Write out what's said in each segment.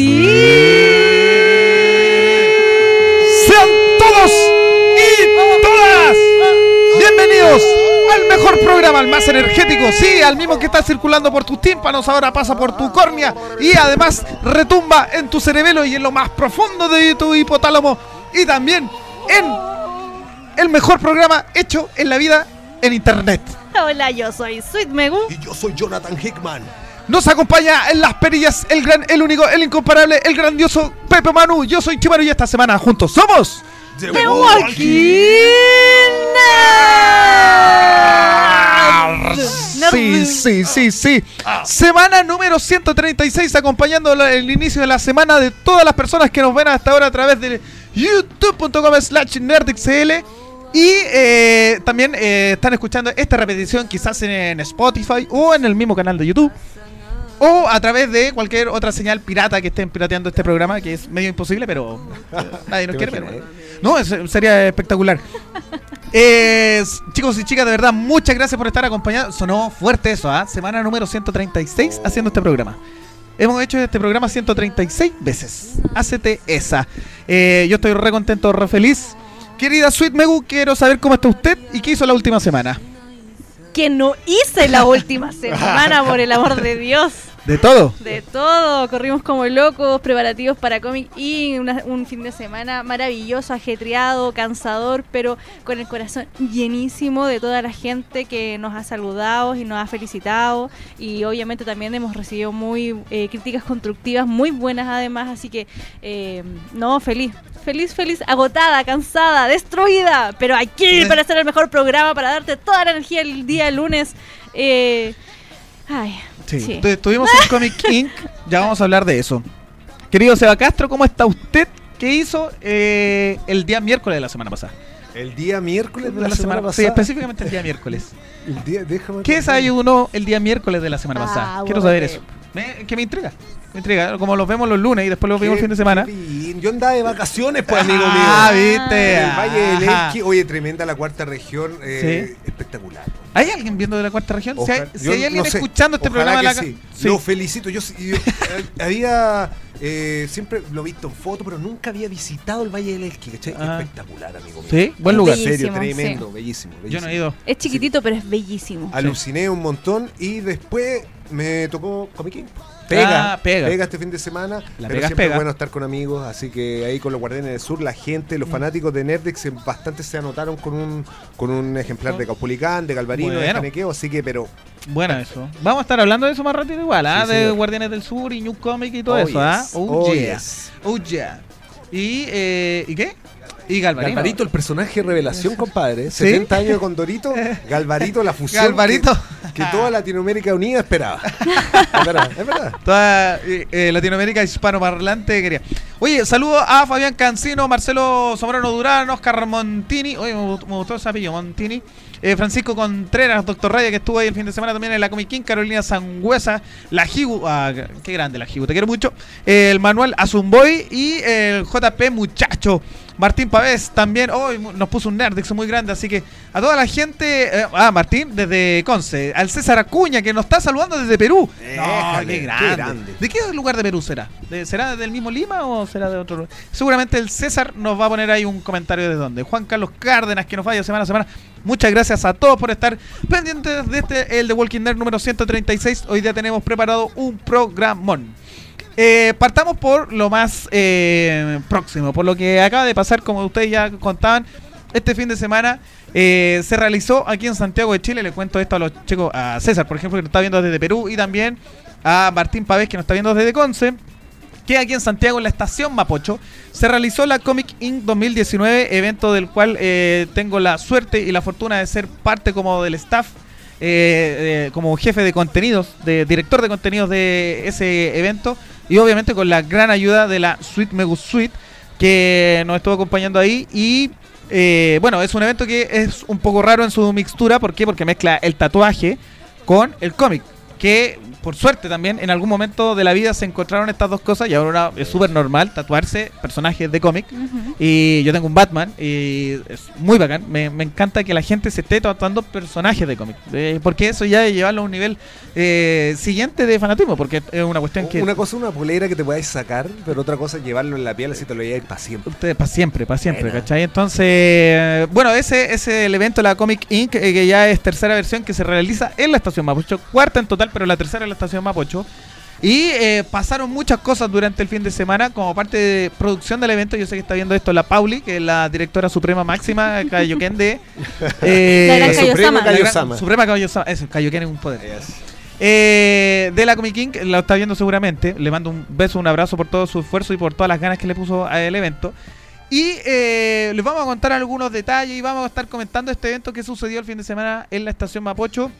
Sí. Sean todos y todas bienvenidos al mejor programa, al más energético, sí, al mismo que está circulando por tus tímpanos, ahora pasa por tu córnea y además retumba en tu cerebelo y en lo más profundo de tu hipotálamo y también en el mejor programa hecho en la vida en internet. Hola, yo soy Sweet Megu. Y yo soy Jonathan Hickman. Nos acompaña en las perillas el gran, el único, el incomparable, el grandioso Pepe Manu. Yo soy Chimaru y esta semana juntos somos. The The Walking Walking Nerd. Sí, sí, sí, sí. Semana número 136, acompañando el inicio de la semana de todas las personas que nos ven hasta ahora a través de youtube.com slash nerdxl. Y eh, también eh, están escuchando esta repetición quizás en, en Spotify o en el mismo canal de YouTube. O a través de cualquier otra señal pirata que estén pirateando este programa, que es medio imposible, pero eh, nadie nos ¿Te quiere. Pero, no, es- sería espectacular. Eh, chicos y chicas, de verdad, muchas gracias por estar acompañados. Sonó fuerte eso, ¿ah? Semana número 136 haciendo este programa. Hemos hecho este programa 136 veces. Hacete esa. Eh, yo estoy re contento, re feliz. Querida Sweet Megu, quiero saber cómo está usted y qué hizo la última semana. Que no hice la última semana, por el amor de Dios. De todo. De todo, corrimos como locos, preparativos para Comic y un fin de semana maravilloso, ajetreado, cansador, pero con el corazón llenísimo de toda la gente que nos ha saludado y nos ha felicitado y obviamente también hemos recibido muy eh, críticas constructivas, muy buenas además, así que eh, no, feliz, feliz, feliz, agotada, cansada, destruida, pero aquí para hacer el mejor programa, para darte toda la energía el día lunes. Eh, ay, Sí. Sí. Tu- Estuvimos en Comic Inc. Ya vamos a hablar de eso. Querido Seba Castro, ¿cómo está usted? ¿Qué hizo eh, el día miércoles de la semana pasada? El día miércoles de la, semana, Sí, pasada. específicamente el día miércoles. El día, déjame ¿Qué desayunó el día miércoles de la semana Ah, pasada? Quiero saber que- eso. Me- que me intriga. Me intriga. Como los vemos los lunes y después los vemos el fin de semana. Yo andaba de vacaciones, pues, amigo mío. Ah, viste. En el Valle del. Elqui. Oye, tremenda la cuarta región. eh, Espectacular. ¿Hay alguien viendo de la cuarta región? si hay, si alguien no sé. escuchando este Ojalá programa, que la ca- sí. sí. Lo felicito. Yo, había eh, siempre lo he visto en foto, pero nunca había visitado el Valle del Elqui. ¿cachai? Ah. Espectacular, amigo mío. Sí, buen lugar. En serio, tremendo, bellísimo, bellísimo. Yo no he ido. Es chiquitito, pero es bellísimo. Aluciné un montón y después me tocó Comic King. Pega, Ah, pega. este fin de semana. La pero pega siempre pega. es bueno estar con amigos, así que ahí con los Guardianes del Sur, la gente, Mm. los fanáticos de Nerdex, bastante se anotaron con un con un ejemplar de Caupolicán, de Galvarino, de Bueno. Janequeo, así que, pero Bueno, eso. Vamos a estar hablando de eso más rápido igual, ¿ah? Sí, de señor. Guardianes del Sur y New Comic y todo Oh, eso, ¿ah? Oh, Oh, yeah. yes. Oh, yeah. Y, eh, ¿y qué? Y Galvarino. Galvarito, el personaje revelación, compadre. ¿Sí? 70 años de Condorito, Galvarito, la fusión. Galvarito. Que, que toda Latinoamérica Unida esperaba. es verdad, es verdad. Toda eh, eh, Latinoamérica hispanoparlante quería. Oye, saludo a Fabián Cancino, Marcelo Zamorano Durán, Oscar Montini. Oye, me gustó, me gustó ese apellido, Montini. Eh, Francisco Contreras, Doctor Raya, que estuvo ahí el fin de semana también en la Comic King. Carolina Sangüesa, la Jigu. Ah, qué grande la Jigu, te quiero mucho. el Manuel Azumboy y el JP Muchacho. Martín Pavés también, hoy nos puso un Nerdix muy grande, así que a toda la gente, eh, ah, Martín desde Conce, al César Acuña que nos está saludando desde Perú. No, Déjale, qué qué grande. grande. ¿De qué lugar de Perú será? ¿De- ¿Será del mismo Lima o será de otro lugar? Seguramente el César nos va a poner ahí un comentario de dónde. Juan Carlos Cárdenas, que nos vaya semana a semana. Muchas gracias a todos por estar pendientes de este, el de Walking Dead número 136. Hoy día tenemos preparado un programón. Eh, partamos por lo más eh, próximo, por lo que acaba de pasar, como ustedes ya contaban, este fin de semana eh, se realizó aquí en Santiago de Chile. Le cuento esto a los chicos, a César, por ejemplo, que nos está viendo desde Perú, y también a Martín Pavés, que nos está viendo desde Conce. Que aquí en Santiago, en la estación Mapocho, se realizó la Comic Inc. 2019, evento del cual eh, tengo la suerte y la fortuna de ser parte como del staff eh, como jefe de contenidos, de director de contenidos de ese evento y obviamente con la gran ayuda de la Sweet Megu Suite que nos estuvo acompañando ahí y eh, bueno, es un evento que es un poco raro en su mixtura, ¿por qué? Porque mezcla el tatuaje con el cómic. Que por suerte también en algún momento de la vida se encontraron estas dos cosas y ahora es súper normal tatuarse personajes de cómic. Y yo tengo un Batman y es muy bacán. Me, me encanta que la gente se esté tatuando personajes de cómic. eh, porque eso ya es llevarlo a un nivel eh, siguiente de fanatismo, porque es una cuestión que... Una cosa es una polera que te podáis sacar, pero otra cosa es llevarlo en la piel así te lo lleváis para siempre. Ustedes para siempre, para siempre, Buena. ¿cachai? Entonces, bueno, ese ese es el evento de la Comic Inc., eh, que ya es tercera versión que se realiza en la estación Mapocho, cuarta en total, pero la tercera en la estación Mapocho. Y eh, pasaron muchas cosas durante el fin de semana como parte de producción del evento. Yo sé que está viendo esto la Pauli, que es la directora suprema máxima, Kaioken de... eh, La gran. Suprema Kaioken, eso, Kaioken es un poder. Yes. Eh, de la Comic King, lo está viendo seguramente. Le mando un beso, un abrazo por todo su esfuerzo y por todas las ganas que le puso al evento. Y eh, les vamos a contar algunos detalles y vamos a estar comentando este evento que sucedió el fin de semana en la estación Mapocho.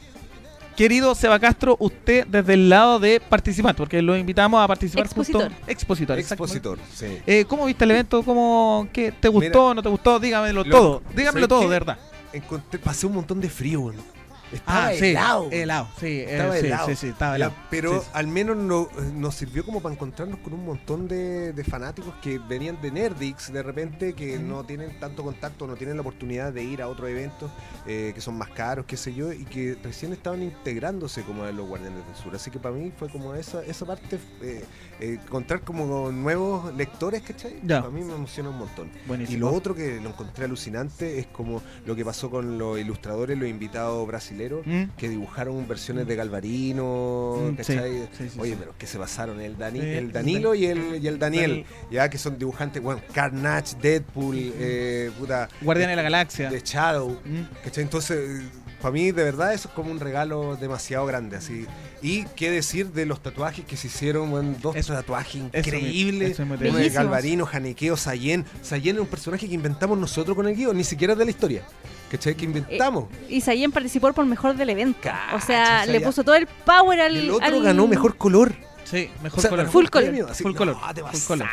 Querido Seba Castro, usted desde el lado de participante, porque lo invitamos a participar Expositor. justo. Expositor. Expositor, sí. Eh, ¿Cómo viste el evento? ¿Cómo, qué, ¿Te gustó no te gustó? Dígamelo Lo- todo. Dígamelo ¿sabes todo, de verdad. Encontré, pasé un montón de frío, weón. Estaba Ah, sí. helado. Helado, sí. eh, Estaba sí, helado. sí, sí, estaba pero al menos no- nos sirvió como para encontrarnos con un montón de, de fanáticos que venían de Nerdix de repente, que no tienen tanto contacto, no tienen la oportunidad de ir a otros eventos eh, que son más caros, qué sé yo, y que recién estaban integrándose como a los Guardianes del Sur. Así que para mí fue como esa, esa parte, eh, eh, encontrar como nuevos lectores, ¿cachai? Ya. Para mí me emociona un montón. Buenísimo. Y lo otro que lo encontré alucinante es como lo que pasó con los ilustradores, los invitados brasileros, Mm. que dibujaron versiones de Galvarino, Mm, ¿cachai? sí, sí, sí, Oye, pero que se basaron el, Dani, el Danilo y el, y el Daniel, Daniel. ya que son dibujantes, bueno, Carnage, Deadpool, eh, puta, Guardián de la Galaxia. de Shadow, Mm. ¿cachai? Entonces, para mí de verdad eso es como un regalo demasiado grande, así. Y qué decir de los tatuajes que se hicieron, bueno, dos Eso- tatuajes eso increíbles. eso Uno de. Galvarino, Janequeo, Sayen. Sayen es un personaje que inventamos nosotros con el guion, ni siquiera es de la historia. ¿Cachai? Que inventamos. Y Sayen participó por mejor del evento. o sea, le puso todo el power al. El otro al- ganó mejor color. Sí, mejor O sea, color. Full color. premio, así, Full no, color. te Full color.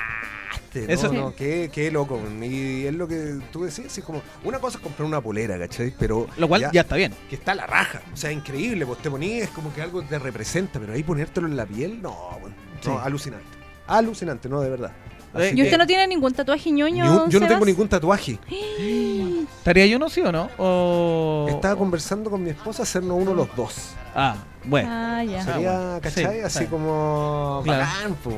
Eso- no, no, qué, qué loco. Y es lo que tú decías, es como, una cosa es comprar una polera, ¿cachai? Pero Lo cual ya, está bien. que está a la raja. O sea, increíble, pues te ponías, es como que algo te representa, pero ahí ponértelo en la piel, no, bueno, Sí. no, alucinante. Alucinante, no, de verdad. Eh, ¿Y usted no tiene ningún tatuaje ñoño? Ni un- yo no tengo ningún tatuaje. ¿Estaría yo no, sí o no? O... Estaba conversando con mi esposa hacernos uno los dos. Ah, bueno. Ah, ya. Sería, bueno. ¿cachai? Sí, Así sí. como Claro. bacán, pues.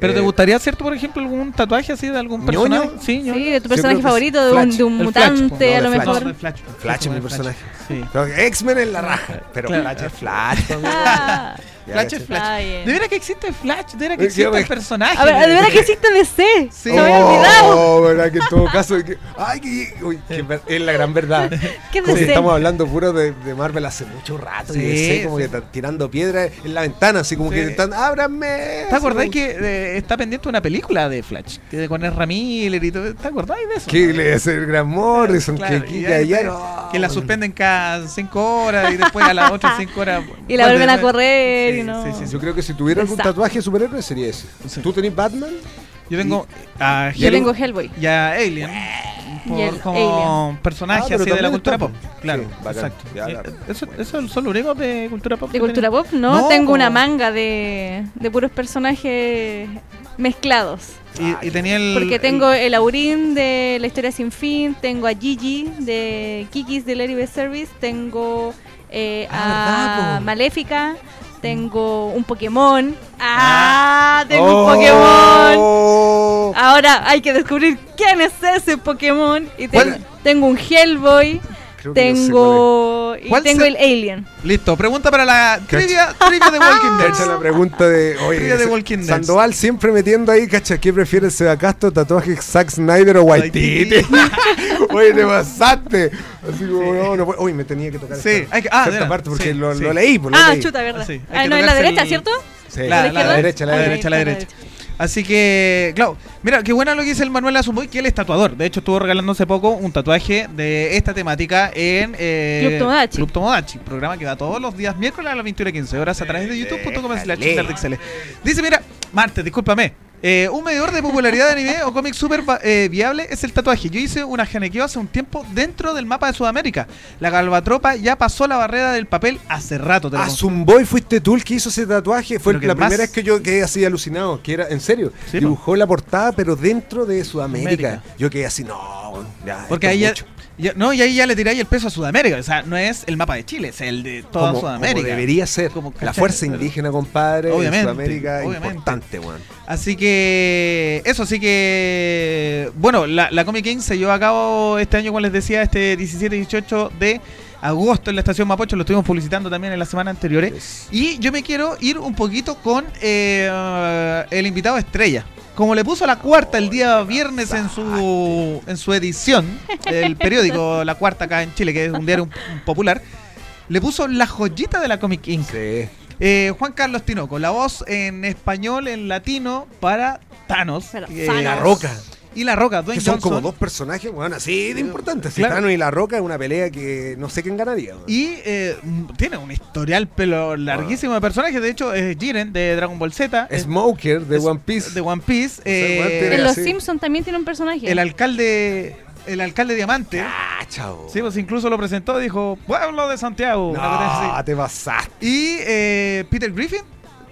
¿Pero te Eh, gustaría hacerte, por ejemplo, algún tatuaje así de algún ¿Ñoño? personaje? Sí, ñoño. Sí, de tu personaje favorito, de un, Flash. de un Flash, mutante, no, a lo de mejor. No, Flash. Flash es mi personaje. Sí. X-Men es la raja. Pero Claro. Flash es Flash. Ah, Flash es Flash. De veras que existe Flash, de veras que Eh, existe que- el personaje. A ver, de verdad que existe DC. Sí. Había olvidado. Oh, verdad que en todo caso. que- ay, que, uy, que es la gran verdad. ¿Qué es Como que estamos hablando puro de, de Marvel hace mucho rato. Sí, y DC como sí. que están tirando piedras en la ventana, así como Sí. que están, ábranme. ¿Te acordás que eh, está pendiente una película de Flash? Que con Ezra Miller y todo. ¿Te acordás de eso? Que le hace el gran Morrison, Claro, que y no. Que la suspenden cada cinco horas y después a las otras cinco horas. Y la vuelven a correr Sí, y no. sí, sí, sí. Yo creo que si tuviera algún Exacto. tatuaje de superhéroe sería ese. Sí. ¿Tú tenés Batman? Yo tengo a Yo tengo Hellboy. y a Alien. Por, el como personaje Ah, así de la cultura pop. Claro, Sí, bacán. exacto. Ya, Eh, claro. Eso, eso son los únicos de cultura pop. ¿De cultura pop? No, No, tengo una manga de, de puros personajes mezclados. Y, y tenía el. Porque el- tengo el Aurín de La Historia Sin Fin, tengo a Gigi de Kikis de Larry Best Service, tengo eh, Ah, ¿verdad, a? Maléfica, tengo un Pokémon. ¡Ah! Tengo Oh. un Pokémon. Ahora hay que descubrir quién es ese Pokémon. Y tengo, tengo un Hellboy, Creo que yo sé tengo, y ¿Cuál tengo se- el Alien. Listo, pregunta para la trivia, trivia de Walking. Cacha Dead. la pregunta de. Oye, Trivia de Walking Dead. Sandoval siempre metiendo ahí, cacha, ¿qué prefiere Seba Castro, tatuaje Zack Snyder o Waititi? Oye, te pasaste. Así como, no, no puedo. Uy, me tenía que tocar Sí, esta, hay que- ah, de- parte porque sí, lo, sí. lo leí, pues, lo Ah, leí. chuta, verdad. Sí, ah, que no, en la derecha, el- ¿cierto? Sí, La, ¿La la, derecha, la derecha. derecha, la derecha. Así que, claro, mira, qué bueno lo que dice el Manuel Azumoy, que él es tatuador. De hecho, estuvo regalando hace poco un tatuaje de esta temática en eh, Club Tomodachi. Club Tomodachi, programa que va todos los días miércoles a las 21.15 horas a través de youtube.com. Dice, mira, martes, discúlpame. Eh, un medidor de popularidad de anime o cómic súper eh, viable es el tatuaje. Yo hice una genequeo hace un tiempo dentro del mapa de Sudamérica. La galvatropa ya pasó la barrera del papel hace rato. Te lo A. Zumboy fuiste tú el que hizo ese tatuaje. Fue la primera vez que yo quedé así alucinado. Que era, en serio, Sí, dibujó la portada, pero dentro de Sudamérica. América. Yo quedé así, no, ya, Porque ahí ya. Ya- no, y ahí ya le tiráis el peso a Sudamérica. O sea, no es el mapa de Chile, es el de toda como, Sudamérica. como debería ser. Como, la fuerza indígena, compadre, Obviamente, en Sudamérica, obviamente. importante, weón. Así que eso, así que bueno, la, la Comic King se llevó a cabo este año, como les decía, este 17 y 18 de agosto en la estación Mapocho, lo estuvimos publicitando también en la semana anteriores. Y yo me quiero ir un poquito con eh, el invitado estrella. Como le puso la cuarta el día viernes en su en su edición, el periódico La Cuarta acá en Chile, que es un diario un- un popular, le puso la joyita de la Comic King. Sí. Eh, Juan Carlos Tinoco, la voz en español, en latino para Thanos. Eh, Thanos. La Roca. Y la Roca, Dwayne Que son Johnson. como dos personajes, bueno, así de importantes. Claro. Thanos y La Roca es una pelea que no sé quién ganaría. weón. Y eh, tiene un historial pero larguísimo de personajes. De hecho, es Jiren de Dragon Ball Z. Smoker de es One Piece. De One Piece. eh, tiene En Los así. Simpsons también tiene un personaje. el alcalde. El alcalde Diamante. Ah, chavo. Sí, pues incluso lo presentó y dijo: Pueblo de Santiago. no, te pasaste. Y eh, Peter Griffin.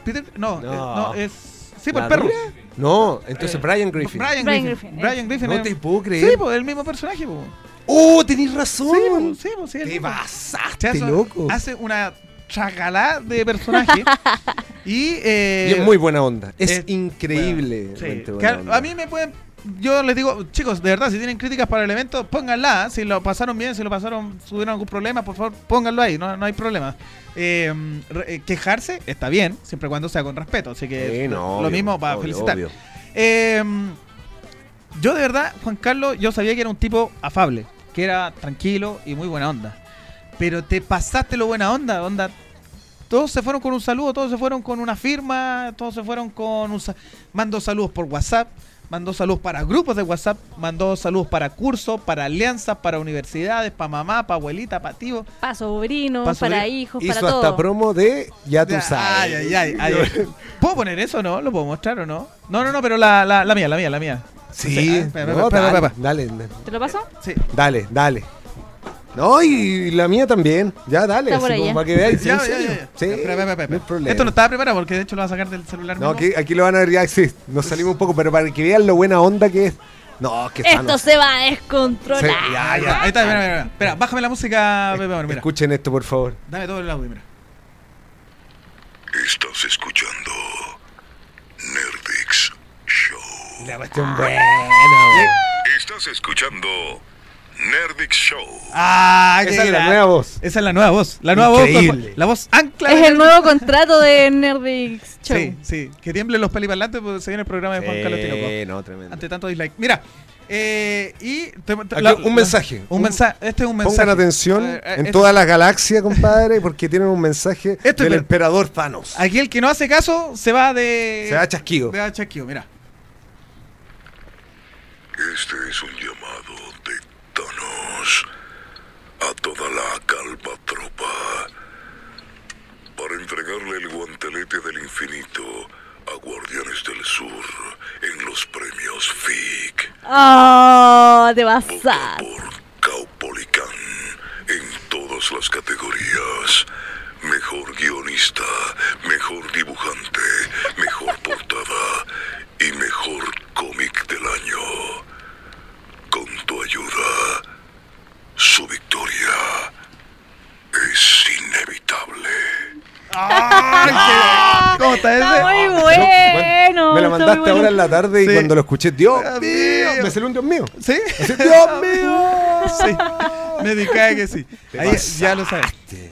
Peter, no, No. eh, no, es. Sí, por ¿La el perro. dura? No, entonces Eh, Brian Griffin. Brian, Brian Griffin. Griffin, Brian Griffin. no es- te puedo creer. Sí, pues el mismo personaje. Pues. ¡Oh, tenés razón! Sí, pues, sí, pues, sí, te mismo. pasaste, Chazo loco. Hace una chagalá de personaje. y, eh, Y es muy buena onda. Es, es- increíble. sí, a, a mí me pueden. Yo les digo, chicos, de verdad, si tienen críticas para el evento, pónganla. Si lo pasaron bien, si lo pasaron, tuvieron algún problema, por favor, pónganlo ahí, no, no hay problema. Eh, re- eh, quejarse está bien, siempre y cuando sea con respeto. Así que Sí, no, lo obvio, mismo para obvio, felicitar. obvio. Eh, yo de verdad, Juan Carlos, yo sabía que era un tipo afable, que era tranquilo y muy buena onda. Pero te pasaste lo buena onda, onda. Todos se fueron con un saludo, todos se fueron con una firma, todos se fueron con un... sa- Mandó saludos por WhatsApp, mandó saludos para grupos de WhatsApp, mandó saludos para cursos, para alianzas, para universidades, para mamá, para abuelita, para tío. Para sobrinos, Pa' para sobrino. hijos, Hizo para hasta todo. promo de Ya tú sabes. Ay, ay, ay, ay. ¿Puedo poner eso o no? ¿Lo puedo mostrar o no? No, no, no, pero la, la, la mía, la mía, la mía. Sí. No, dale, ¿Te lo paso? Sí. dale, dale. No, y la mía también. Ya, dale. Está por así como allá. para que veáis. Ya, ¿en ya, serio? ya, ya. Sí, Espera, espera, espera, no hay espera. problema. Esto no estaba preparado porque de hecho lo va a sacar del celular. No, mismo. aquí, aquí lo van a ver ya, sí, nos salimos un poco, pero para que vean lo buena onda que es. No, que Esto Thanos. se va a descontrolar. Ya, ya. Ahí está, mira, mira, mira. Espera, bájame la música, Pepe, mira. Escuchen esto, por favor. Dame todo el audio, mira. Estás escuchando Nerdix Show. La cuestión buena, weón. Estás escuchando Nerdix Show. Ah, Esa es la nueva voz. Esa es la nueva voz. La nueva Increíble. voz. La voz ancla. Es el nuevo contrato de Nerdix Show. Sí, sí. Que tiemblen los peliparlantes porque se viene el programa de Juan Carlos Tinoco. Sí, no, tremendo. Ante tanto dislike. Mira. Eh, y te- te- Aquí la- un mensaje. Un mensaje. Este es un mensaje. Pongan atención Eh, eh, en este- toda la galaxia, compadre, porque tienen un mensaje Esto es del emperador Thanos. Aquí el que no hace caso se va de. Se da chasquido. Se va chasquido, mira. Este es un llamado a toda la calva tropa para entregarle el guantelete del infinito a Guardianes del Sur en los premios FIC. Oh, te vas a... por Caupolicán en todas las categorías. Mejor guionista, mejor dibujante, mejor portada y mejor cómic del año. Con tu ayuda, su victoria es inevitable. ¿Cómo está ese? Está muy bueno. me la mandaste bueno. ahora en la tarde Sí. y cuando lo escuché, Dios Dios mío, mío. me salió un Dios mío. ¿Sí? Así, Dios mío. Sí. Me dedica que sí. Ahí ya lo sabes.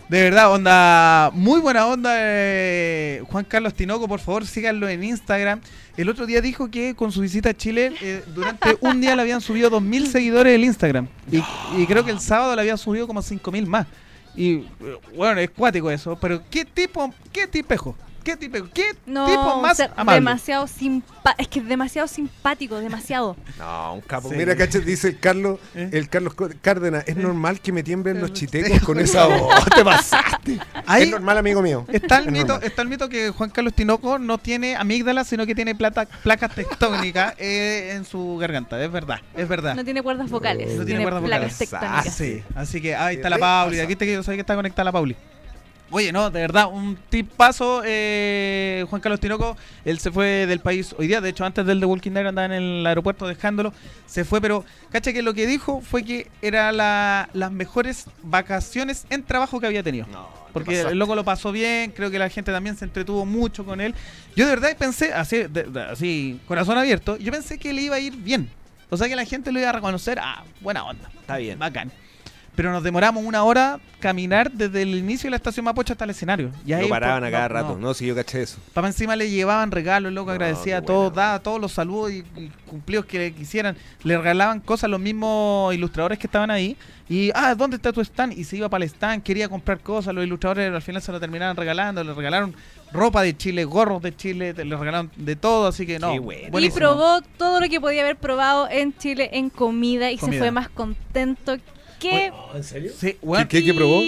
De verdad, onda, muy buena onda. eh, Juan Carlos Tinoco, por favor, síganlo en Instagram. El otro día dijo que con su visita a Chile, eh, durante un día le habían subido 2.000 seguidores el Instagram. Y, y creo que el sábado le habían subido como 5.000 más. Y, eh, bueno, es cuático eso. Pero, ¿qué tipo, qué tipejo? ¿Qué tipo, qué No, tipo más amable? demasiado simpa es que es demasiado simpático, demasiado. No, un capo. Sí. Mira, caché, dice el Carlos, ¿Eh? el Carlos Cárdenas, es normal que me tiemblen los chitecos con esa voz. Te pasaste. Ahí Es normal, amigo mío. está el Es mito, normal. está el mito que Juan Carlos Tinoco no tiene amígdalas, sino que tiene plata, placas tectónicas eh, en su garganta. Es verdad, es verdad. No tiene cuerdas vocales, No tiene tiene, cuerdas placas vocales. tectónicas. Ah, sí. Así que ahí está la Pauli. Aquí te yo sabía que está conectada la Pauli. Oye, no, de verdad, un tipazo. Eh, Juan Carlos Tinoco, él se fue del país hoy día. De hecho, antes del The Walking Dead andaba en el aeropuerto dejándolo. Se fue, pero cacha que lo que dijo fue que era la- las mejores vacaciones en trabajo que había tenido. No, Porque el loco lo pasó bien, creo que la gente también se entretuvo mucho con él. Yo de verdad pensé, así, de- de- así corazón abierto, yo pensé que le iba a ir bien. O sea que la gente lo iba a reconocer, ah, buena onda, Está bien. bacán. Pero nos demoramos una hora caminar desde el inicio de la estación Mapocho hasta el escenario. Y ahí Lo paraban pues, a cada no, rato. no. No, si yo caché eso. Para encima le llevaban regalos, el loco No, agradecía a todos, buena daba todos los saludos y, y cumplidos que le quisieran. Le regalaban cosas a los mismos ilustradores que estaban ahí. Y, ah, ¿dónde está tu stand? Y se iba para el stand, quería comprar cosas. Los ilustradores al final se lo terminaban regalando. Le regalaron ropa de Chile, gorros de Chile, le regalaron de todo. Así que no. Qué bueno. Y probó todo lo que podía haber probado en Chile en comida y Comida. se fue más contento que... ¿En serio? Sí, bueno, ¿Qué- qué probó?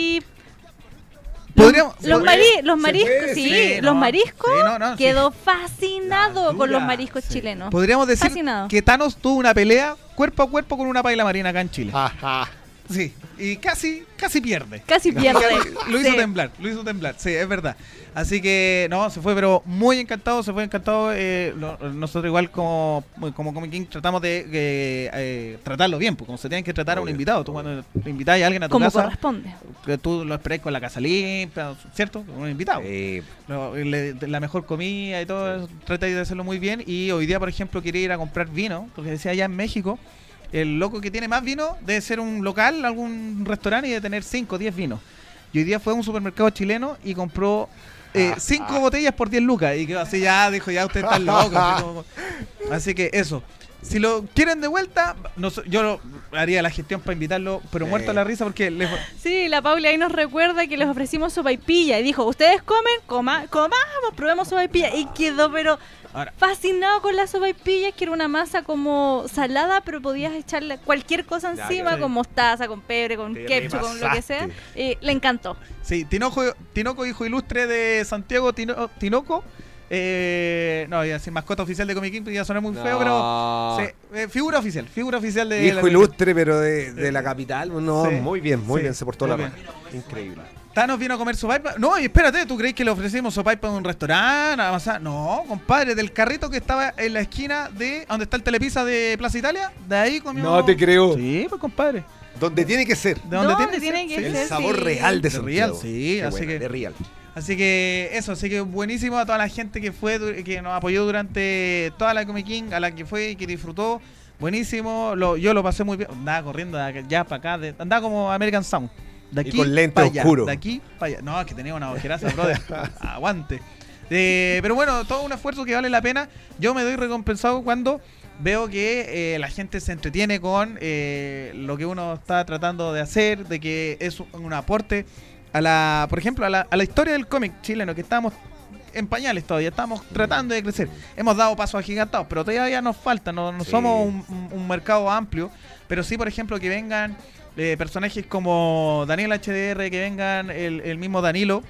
Los, se mari- los mariscos, puede, sí, sí, los no, mariscos sí, no, no, sí. quedó fascinado con los mariscos sí. chilenos. Podríamos decir Fascinado. que Thanos tuvo una pelea cuerpo a cuerpo con una paila marina acá en Chile. Ajá. Sí, y casi, casi pierde. Casi pierde. Lo hizo Sí. temblar, lo hizo temblar, sí, es verdad. Así que, no, se fue, pero muy encantado, se fue encantado. eh, lo- nosotros igual como, como Comic King tratamos de eh, eh, tratarlo bien, pues como se tienen que tratar a un invitado. Tú cuando invitáis a alguien a tu Como casa, corresponde. que tú lo esperáis con la casa limpia, ¿cierto? Un invitado. Eh, Lo- le- de la mejor comida y todo, eso, tratáis de hacerlo muy bien. Y hoy día, por ejemplo, quería ir a comprar vino, porque decía allá en México, el loco que tiene más vino debe ser un local, algún restaurante y de tener 5 o 10 vinos. Y hoy día fue a un supermercado chileno y compró 5 Ah, ah. botellas por 10 lucas. Y quedó así, ya dijo, ya usted está loco. así que eso. Si lo quieren de vuelta, no yo lo- haría la gestión para invitarlo, pero Sí. muerto a la risa porque le, Sí, la Paula ahí nos recuerda que les ofrecimos sopaipilla y dijo, ustedes comen, coma, comamos, probemos sopaipilla. Y quedó pero ahora, fascinado con la sopaipilla, que era una masa como salada, pero podías echarle cualquier cosa encima, ya. con mostaza, con pebre, con Te ketchup, con lo que sea. Y le encantó. Sí, Tinoco, Tinoco, hijo ilustre de Santiago Tino- Tinoco. Eh, no, ya sin mascota oficial de Comic King, ya suena muy feo, pero. Sí, eh, figura oficial, figura oficial de. Hijo ilustre, pero de, de la capital. No, Sí. muy bien, muy Sí, bien. Se portó la raja. Increíble. Thanos vino a comer sopaipa. No, y espérate, ¿tú crees que le ofrecimos sopaipa en un restaurante? No, compadre, del carrito que estaba en la esquina de donde está el Telepizza de Plaza Italia, de ahí comió. No te creo. Sí, pues compadre. Donde tiene que ser. ¿De dónde, ¿Dónde tiene, que Sí. ser? El sabor sí. real de De real, Santiago. sí, Qué así buena, que- De real. Así que eso, así que buenísimo a toda la gente que fue, que nos apoyó durante toda la Comic King, a la que fue y que disfrutó. Buenísimo, lo, yo lo pasé muy bien. Andaba corriendo de acá- ya para acá, de- andaba como American Sound. De Y aquí con lente pa' allá. De aquí para allá. No, es que tenía una ojeraza, brother. Aguante. Eh, pero bueno, todo un esfuerzo que vale la pena. Yo me doy recompensado cuando veo que eh, la gente se entretiene con eh, lo que uno está tratando de hacer, de que es un, un aporte a la, por ejemplo, a la, a la historia del cómic chileno, que estamos en pañales todavía, estamos tratando de crecer. Hemos dado pasos agigantados, pero todavía nos falta, no, no Sí. somos un, mercado amplio, pero sí, por ejemplo, que vengan eh, personajes como Daniel HDR, que vengan el, el mismo Danilo,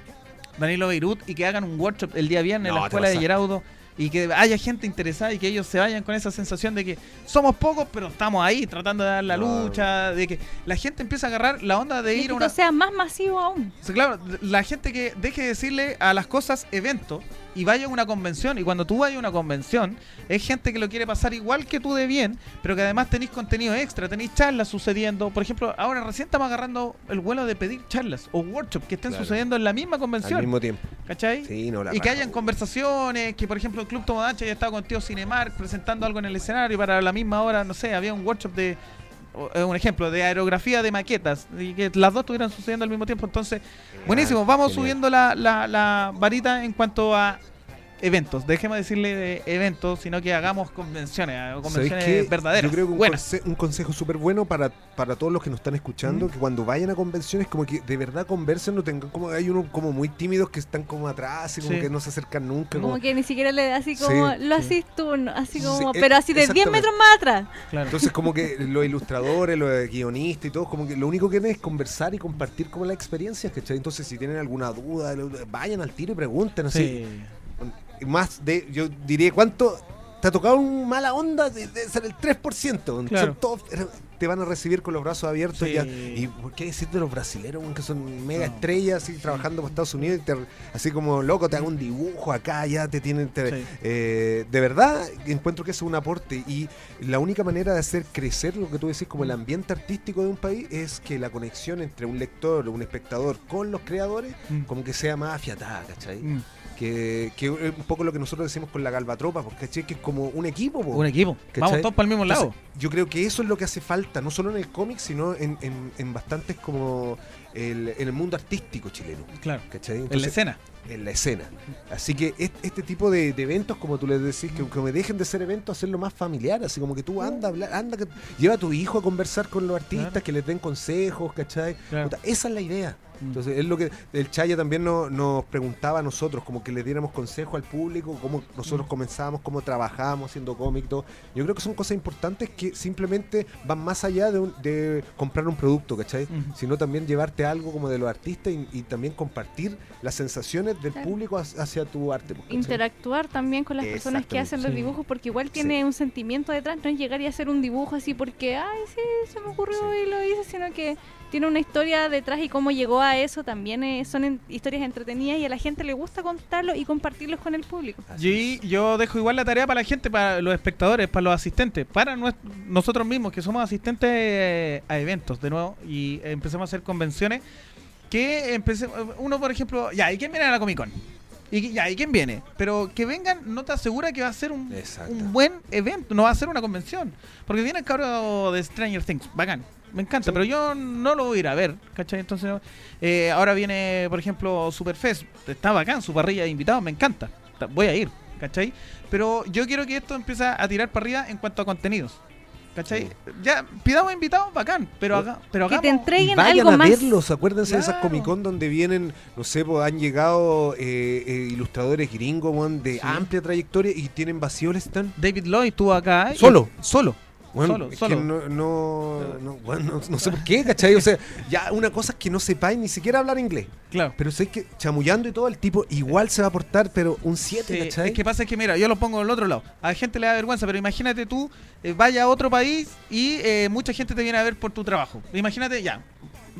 Danilo Beirut, y que hagan un workshop el día viernes en la escuela de. Geraudo. Y que haya gente interesada y que ellos se vayan con esa sensación de que somos pocos, pero estamos ahí tratando de dar la lucha, de que la gente empieza a agarrar la onda de Y ir que a una... sea más masivo aún. Claro, la gente que deje de decirle a las cosas evento y vaya a una convención. Y cuando tú vayas a una convención, es gente que lo quiere pasar igual que tú de bien, pero que además tenéis contenido extra, tenéis charlas sucediendo. Por ejemplo, ahora recién estamos agarrando el vuelo de pedir charlas o workshops que estén Claro. sucediendo en la misma Al convención. mismo tiempo. ¿Cachai? Sí, no, la y que hayan conversaciones, que por ejemplo el Club Tomodachi haya estado con Tío Cinemark presentando algo en el escenario para la misma hora, no sé, había un workshop de, un ejemplo, de aerografía de maquetas, y que las dos estuvieran sucediendo al mismo tiempo, entonces, buenísimo, vamos subiendo la, la, la varita en cuanto a eventos. Dejemos de decirle de eventos, sino que hagamos convenciones, eh, ¿Sabéis convenciones verdaderas. Yo creo que un, buenas. conse- un consejo súper bueno para, para todos los que nos están escuchando, Mm. que cuando vayan a convenciones, como que de verdad conversen, no tengan como hay unos como muy tímidos que están como atrás y como Sí. que no se acercan nunca. Como como- que ni siquiera le así Sí, como, lo sí. haces tú, no, así Sí, como, pero así de 10 exactamente. metros más atrás. Claro. Entonces como que los ilustradores, los guionistas y todos, como que lo único que quieren es conversar y compartir como las experiencias, ¿cachai? Entonces si tienen alguna duda, vayan al tiro y pregunten así. Y Más de, yo diría, ¿cuánto te ha tocado un mala onda? De, de ser el 3%. Claro. Todos- te van a recibir con los brazos abiertos. Sí. ya. ¿Y por qué decir de los brasileños, que son mega No. estrellas, así, trabajando para Estados Unidos? y te- así como, loco, te hago un dibujo acá, ya te tienen... te- Sí. eh, de verdad, encuentro que es un aporte. Y la única manera de hacer crecer lo que tú decís como el ambiente artístico de un país es que la conexión entre un lector o un espectador con los creadores Mm. como que sea más afiatada, ¿cachai? Mm. Que, que es un poco lo que nosotros decimos con la Galvatropa, porque que es como un equipo. po. Un equipo. ¿Cachai? Vamos todos para el mismo lado. Entonces, yo creo que eso es lo que hace falta, no solo en el cómic, sino en, en, en bastantes como el, en el mundo artístico chileno. Claro. ¿cachai? En la escena. En la escena. Así que est- este, tipo de, de eventos, como tú les decís, que, que me dejen de ser eventos, hacerlo más familiar, así como que tú anda, anda, que, lleva a tu hijo a conversar con los artistas, Claro. que les den consejos, ¿cachai? Claro. Esa es la idea. Mm. Entonces, es lo que el Chaya también no- nos preguntaba a nosotros, como que le diéramos consejo al público, cómo nosotros Mm. comenzábamos, cómo trabajábamos haciendo cómic, todo. Yo creo que son cosas importantes que simplemente van más allá de, un- de comprar un producto, ¿cachai? Sino también llevarte algo como de los artistas y, y también compartir las sensaciones del Claro. público hacia, tu arte. pues. Interactuar también con las personas que hacen los Sí. dibujos, porque igual tiene un sentimiento detrás, no es llegar y hacer un dibujo así porque, ay, sí, se me ocurrió Sí. y lo hice, sino que tiene una historia detrás y cómo llegó a eso también eh, son en- historias entretenidas y a la gente le gusta contarlo y compartirlos con el público. Y yo dejo igual la tarea para la gente, para los espectadores, para los asistentes, para nosotros mismos que somos asistentes eh, a eventos de nuevo y empecemos a hacer convenciones. Que empecemos, uno por ejemplo, ya, ¿y quién viene a la Comic Con? Y, ya, ¿y quién viene? Pero que vengan no te asegura que va a ser un, un buen evento, no va a ser una convención. Porque viene el cabro de Stranger Things, bacán, me encanta, Sí. pero yo no lo voy a ir a ver, ¿cachai? Entonces, eh, ahora viene, por ejemplo, Superfest, está bacán, su parrilla de invitados, me encanta, Ta- voy a ir, ¿cachai? Pero yo quiero que esto empiece a tirar para arriba en cuanto a contenidos. ¿Cachai? Sí. Ya, pidamos invitados, bacán, pero, haga, pero Que te hagamos... entreguen Vayan algo a más. verlos, acuérdense de esas Claro. Comic Con donde vienen, no sé, pues, han llegado eh, eh, ilustradores gringos, weón, de Sí. amplia trayectoria y tienen vacío el stand. David Lloyd estuvo acá. y- Solo. Solo. Bueno, Solo, es solo. que no, no, no, bueno, no- sé por qué, ¿cachai? O sea, ya una cosa es que no sepáis ni siquiera hablar inglés. Claro. Pero sé que chamullando y todo, el tipo igual se va a portar, pero un 7, Sí, ¿cachai? es que pasa es que, mira, yo lo pongo del otro lado. A la gente le da vergüenza, pero imagínate tú, eh, vaya a otro país y eh, mucha gente te viene a ver por tu trabajo. Imagínate, ya,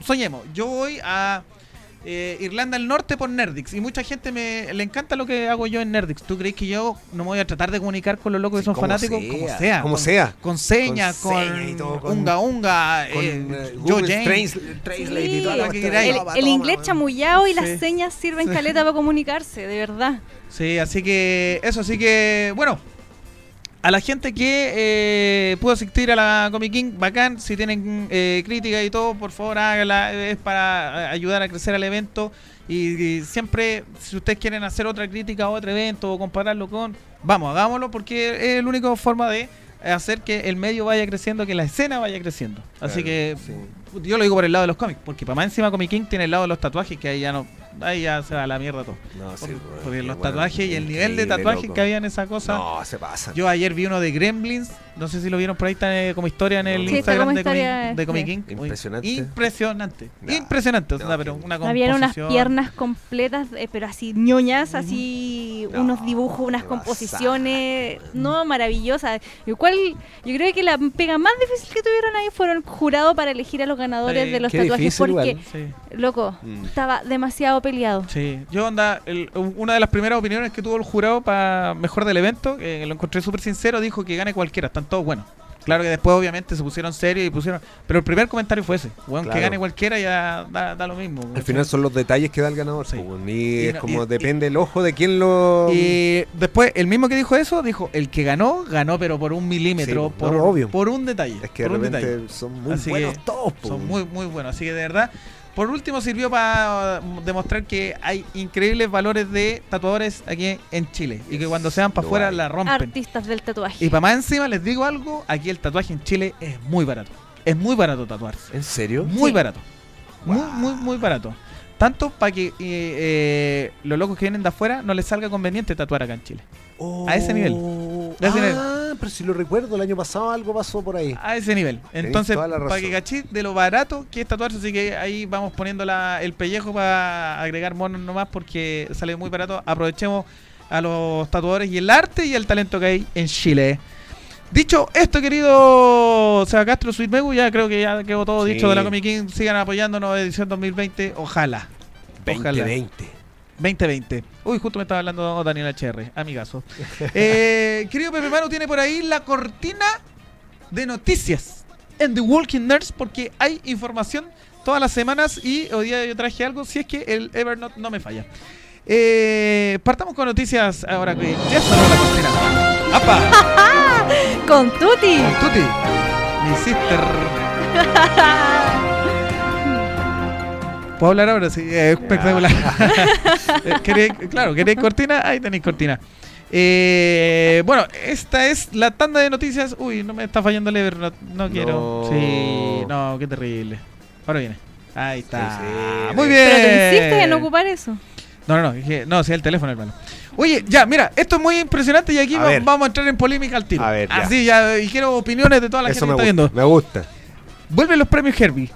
soñemos, yo voy a eh, Irlanda del Norte por Nerdix y mucha gente me le encanta lo que hago yo en Nerdix. ¿Tú crees que yo no me voy a tratar de comunicar con los locos que Sí, son como fanáticos? sea, como sea. como con, sea. Con señas, Con todo, unga unga, Con eh, eh, Joe James. Sí. que. El, el inglés chamullado y Sí. las señas sirven caleta para comunicarse, de verdad. Sí, así que eso, así que bueno. A la gente que eh, pudo asistir a la Comic King, bacán. Si tienen eh, crítica y todo, por favor hágala. Es para eh, ayudar a crecer al evento. Y, y siempre, si ustedes quieren hacer otra crítica a otro evento o compararlo con, vamos, hagámoslo porque es la única forma de hacer que el medio vaya creciendo, que la escena vaya creciendo. Así Claro, que sí. yo lo digo por el lado de los cómics, porque para más encima Comic King tiene el lado de los tatuajes, que ahí ya no, ahí ya se va a la mierda todo. No, sí, weón, porque los bueno, tatuajes y el nivel de tatuajes que había en esa cosa. No, se pasa. Yo ayer vi uno de Gremlins, no sé si lo vieron por ahí, está eh, como historia en el Sí, Instagram como de, historia, de Comic sí. King. Impresionante. Impresionante. Nah, impresionante, o sea, no, pero que- una Habían unas piernas completas, eh, pero así ñoñas, así No, unos dibujos, unas composiciones, no maravillosas. Lo cual, yo creo que la pega más difícil que tuvieron ahí fueron jurado para elegir a los ganadores Sí, de los tatuajes, difícil porque. Sí, loco, Mm. estaba demasiado peleado. sí. Yo onda, el- una de las primeras opiniones que tuvo el jurado para mejor del evento, que lo encontré súper sincero, dijo que gane cualquiera, todos buenos. Claro que después obviamente se pusieron serios y pusieron... Pero el primer comentario fue ese. Weón, que gane cualquiera ya da, da lo mismo. Al final son los detalles que da el ganador. Sí. y, Y es no- como y- depende el ojo de quién lo. Y después, el mismo que dijo eso, dijo, el que ganó, ganó pero por un milímetro, Sí, por, no, obvio. por un detalle. es que de repente detalle. son muy Así buenos todos. pues, Son muy, muy buenos. Así que de verdad, Por último, sirvió para demostrar que hay increíbles valores de tatuadores aquí en Chile. Y que cuando se van para afuera la rompen. Artistas del tatuaje. Y para más encima les digo algo, aquí el tatuaje en Chile es muy barato. Es muy barato tatuarse. ¿En serio? Muy Sí. barato. Muy, Wow. muy, muy barato. Tanto para que eh, eh, los locos que vienen de afuera no les salga conveniente tatuar acá en Chile. A ese nivel. A ese nivel. Ah, pero si lo recuerdo, el año pasado algo pasó por ahí. A ese nivel. Entonces, para que cachí de lo barato que es tatuarse, así que ahí vamos poniendo la- el pellejo para agregar monos nomás porque sale muy barato. Aprovechemos a los tatuadores y el arte y el talento que hay en Chile. Dicho esto, querido Seba Castro, Sweet Megu, ya creo que ya quedó todo Sí. dicho de la Comic King. Sigan apoyándonos edición 2020. Ojalá. Ojalá. 2020. 2020. Uy, justo me estaba hablando Daniel HR, amigazo. Eh, querido Pepe Manu, tiene por ahí la cortina de noticias en The Walking Nerds porque hay información todas las semanas y hoy día yo traje algo si es que el Evernote no me falla. Eh, partamos con noticias ahora que ya sonó la cortina. ¡Apa! Con Tuti. Tuti, mi sister. ¿Puedo hablar ahora? Sí, eh, espectacular. Eh, ¿queréis- claro, ¿queréis cortina? Ahí tenéis cortina. Eh, bueno, esta es la tanda de noticias. Uy, no me está fallando el Evernote. No quiero. No. Sí, no, qué terrible. Ahora viene. Ahí está. Sí, sí, Muy bien. Pero te en ocupar eso. No, no, no, dije, no, sí, el teléfono, hermano. Oye, ya, mira, esto es muy impresionante y aquí A vamos a entrar en polémica al tiro. A ver, ya. Así, ya, y quiero opiniones de toda la Eso gente que está viendo. Me gusta. Vuelven los premios Herbie.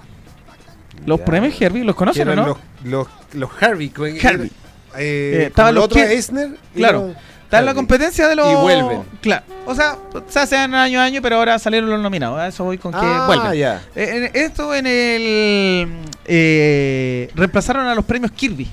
Los Ya. premios Herbie, ¿los conocen o no? Los, los, los Harvey. Herbie. Eh, Eh, el los otro Eisner. Claro. Está en la competencia de los. Y vuelven. Claro. O sea, se hacen año a año, pero ahora salieron los nominados. A eso voy con que Ah, vuelven. ya. Eh, en- esto en el. eh, reemplazaron a los premios Kirby.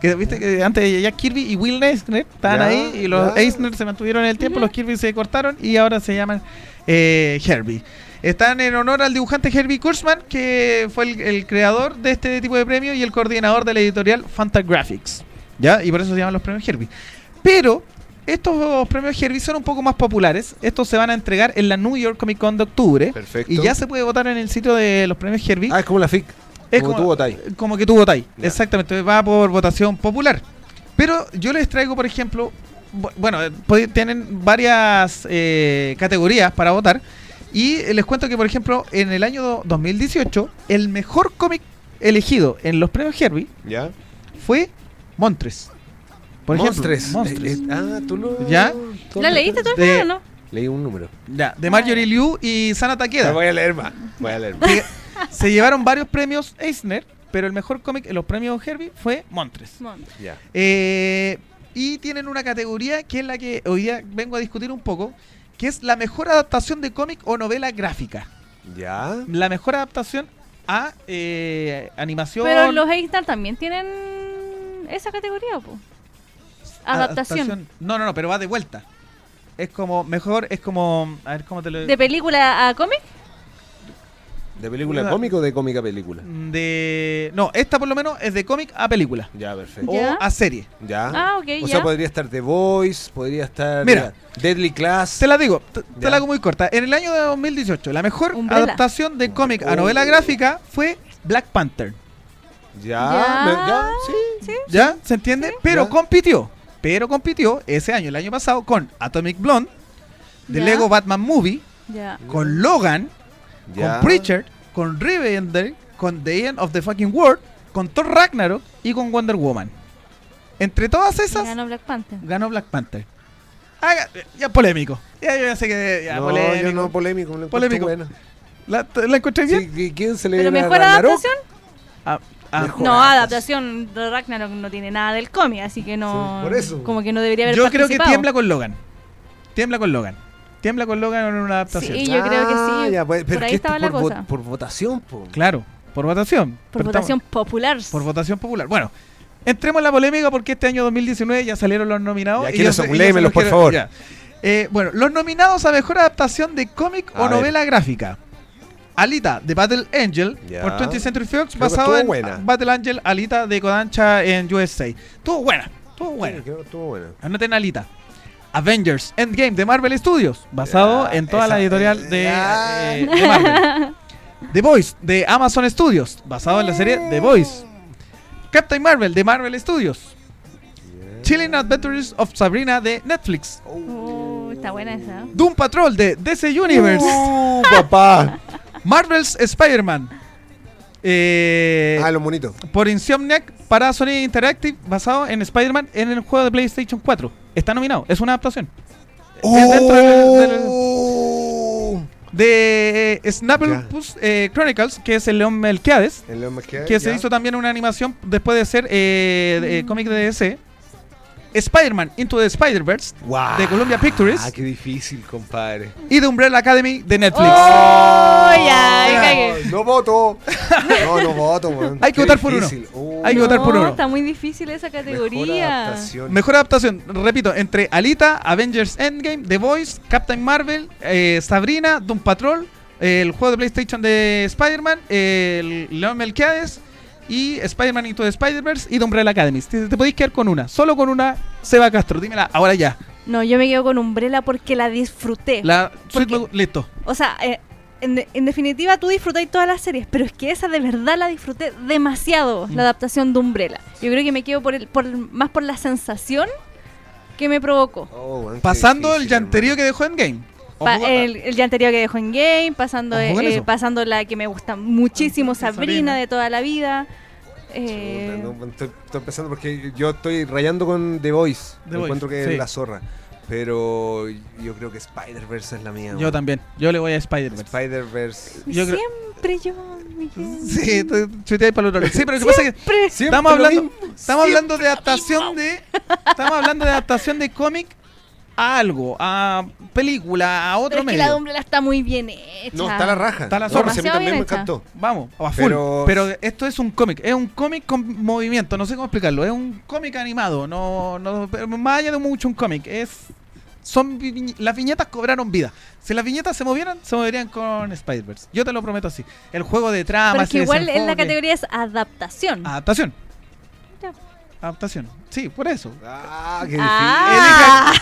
Que viste que antes Jack Kirby y Will Eisner estaban Ya, ahí y los ya. Eisner se mantuvieron en el tiempo, los Kirby se cortaron y ahora se llaman eh, Herbie. Están en honor al dibujante Herbie Kurzman, que fue el, el creador de este tipo de premio y el coordinador de la editorial Fantagraphics. ¿Ya? Y por eso se llaman los premios Herbie. Pero estos premios Herbie son un poco más populares. Estos se van a entregar en la New York Comic Con de octubre. Perfecto. Y ya se puede votar en el sitio de los premios Herbie. Ah, es como la FIC. Es como, como- tú votáis. como que tú votáis. Exactamente, va por votación popular. Pero yo les traigo, por ejemplo, bu- bueno, eh, tienen varias eh, categorías para votar. Y les cuento que, por ejemplo, en el año do- 2018, el mejor cómic elegido en los premios Herbie ¿Ya? fue Montres. Por Monstres. ejemplo, Monstres. Eh, eh, ah, tú lo. ¿Ya? ¿La leíste tú o no? Leí un número. Ya, de Marjorie Liu y Sana Takeda. voy a leer más. Voy a leer más. que se llevaron varios premios Eisner, pero el mejor cómic en los premios Herbie fue Montres. ya. Eh, y tienen una categoría que es la que hoy día vengo a discutir un poco, que es la mejor adaptación de cómic o novela gráfica. Ya. La mejor adaptación a eh, animación. Pero los Eisner también tienen esa categoría, po. Adaptación. No, no, no, pero va de vuelta. Es como, mejor, es como, a ver cómo te lo ¿De película a cómic? ¿De película Una- cómica o de cómica película? De... No, esta por lo menos es de cómic a película. Ya, perfecto. O Ya. a serie. Ya. Ah, ok, o ya. sea, podría estar The Voice, podría estar Mira. ya, Deadly Class. Te la digo, te, la hago muy corta. En el año de 2018, la mejor Umbrella. adaptación de cómic a Oh. novela gráfica fue Black Panther. Ya, Ya. me- ya, sí. ¿Sí? ¿Ya? ¿Se entiende? Pero Ya. compitió. Pero compitió ese año, el año pasado, con Atomic Blonde, The Ya. Lego Batman Movie, Ya. con Logan, Ya. con Preacher, con Rivendell, con The End of the Fucking World, con Thor Ragnarok y con Wonder Woman. Entre todas esas, Ganó Black Panther. ganó Black Panther. Ya polémico. Ya, yo ya sé que ya no, polémico. yo no polémico, Polémico. buena. ¿La, ¿La encontré bien? Sí, ¿qui- ¿Quién se le ¿Pero mejor adaptación? Ah, ah, Mejor. No, adaptación de Ragnarok no tiene nada del cómic, así que no. Sí, por eso. Como que no debería haber yo creo que tiembla con Logan. Tiembla con Logan. Tiembla con Logan en una adaptación. Sí, yo creo que Ah, sí. ya, pues, pero Por ahí estaba la por, vo- cosa. por votación, po. Claro, por votación. Por Pero votación estamos- popular. por votación popular. Bueno, entremos en la polémica porque este año 2019 ya salieron los nominados. Ya, y ¿quiénes yo sé- son? y yo se Léemelos, los por quiero- favor. ya. Eh, bueno, los nominados a mejor adaptación de cómic A o ver. novela gráfica. Alita de Battle Angel Ya. por 20th Century Fox, Creo basado en buena. Battle Angel Alita de Kodansha en USA. Estuvo buena, estuvo Sí, buena. creo que estuvo buena. Anoten Alita. Avengers Endgame de Marvel Studios, basado en toda la editorial de, eh, de Marvel. The Voice de Amazon Studios, basado en la serie The Voice. Captain Marvel de Marvel Studios. Chilling Adventures of Sabrina de Netflix. Uh, está buena esa. Doom Patrol de DC Universe. ¡Uh, papá! Marvel's Spider-Man. Eh, ah, los monitos. por Insomniac para Sony Interactive, basado en Spider-Man en el juego de PlayStation 4. Está nominado, es una adaptación. Es dentro del- del- ¡Oh! de eh, Snapplepus eh, Chronicles, que es el León Melquiades, El León Melquiades, que se hizo también una animación después de ser eh, eh, cómic de DC. Spider-Man Into the Spider-Verse de Columbia Pictures. Ah, qué difícil, compadre. y de Umbrella Academy de Netflix. ¡Oh! No voto. No, no voto, weón. Hay que Qué votar por uno. Uh, Hay que votar por No, uno. Está muy difícil esa mejor categoría. adaptación. Mejor adaptación, repito, entre Alita, Avengers Endgame, The Voice, Captain Marvel, eh, Sabrina, Doom Patrol, eh, el juego de PlayStation de Spider-Man, eh, el León Melquiades y Spider-Man Into the Spider-Verse y The Umbrella Academy. Te, te podéis quedar con una, solo con una, Seba Castro, dímela, ahora ya. No, yo me quedo con Umbrella porque la disfruté. La, Porque- Sweet- listo. O sea, eh, en, de- en definitiva tú disfrutáis todas las series, pero es que esa de verdad la disfruté demasiado, Mm. la adaptación de Umbrella. Yo creo que me quedo por el, por el- más por la sensación que me provocó. Oh, Pasando el difícil, llanterío hermano. que dejó en Game. Pa- el, el ya anterior que dejó en Game, pasando, eh, pasando la que me gusta muchísimo, Sabrina. Sabrina de toda la vida. Eh, Chuta, no, estoy, estoy empezando porque yo estoy rayando con The Voice. The Voice, encuentro que sí. es la zorra. Pero yo creo que Spider-Verse es la mía. Yo weón. también, yo le voy a. Spider-Verse. creo- siempre yo, Miguel. Sí, te chuteáis para el otro lado. Sí, pero lo que pasa es que Estamos hablando, estamos hablando de adaptación de. Estamos hablando de adaptación de cómic a algo, a película, a otro Pero es que medio. la de Umbrella está muy bien hecha. No, está la raja. Está la No, zorra. a mí también me encantó. Vamos, a full. Pero- Pero, esto es un cómic, es un cómic con movimiento, no sé cómo explicarlo, es un cómic animado, no, no, pero más allá de mucho un cómic, es son vi- las viñetas cobraron vida. Si las viñetas se movieran, se moverían con Spider-Verse. Yo te lo prometo así. El juego de trama, que ese igual en la categoría es adaptación. adaptación. Adaptación. Sí, por eso. Ah, qué difícil. Ah.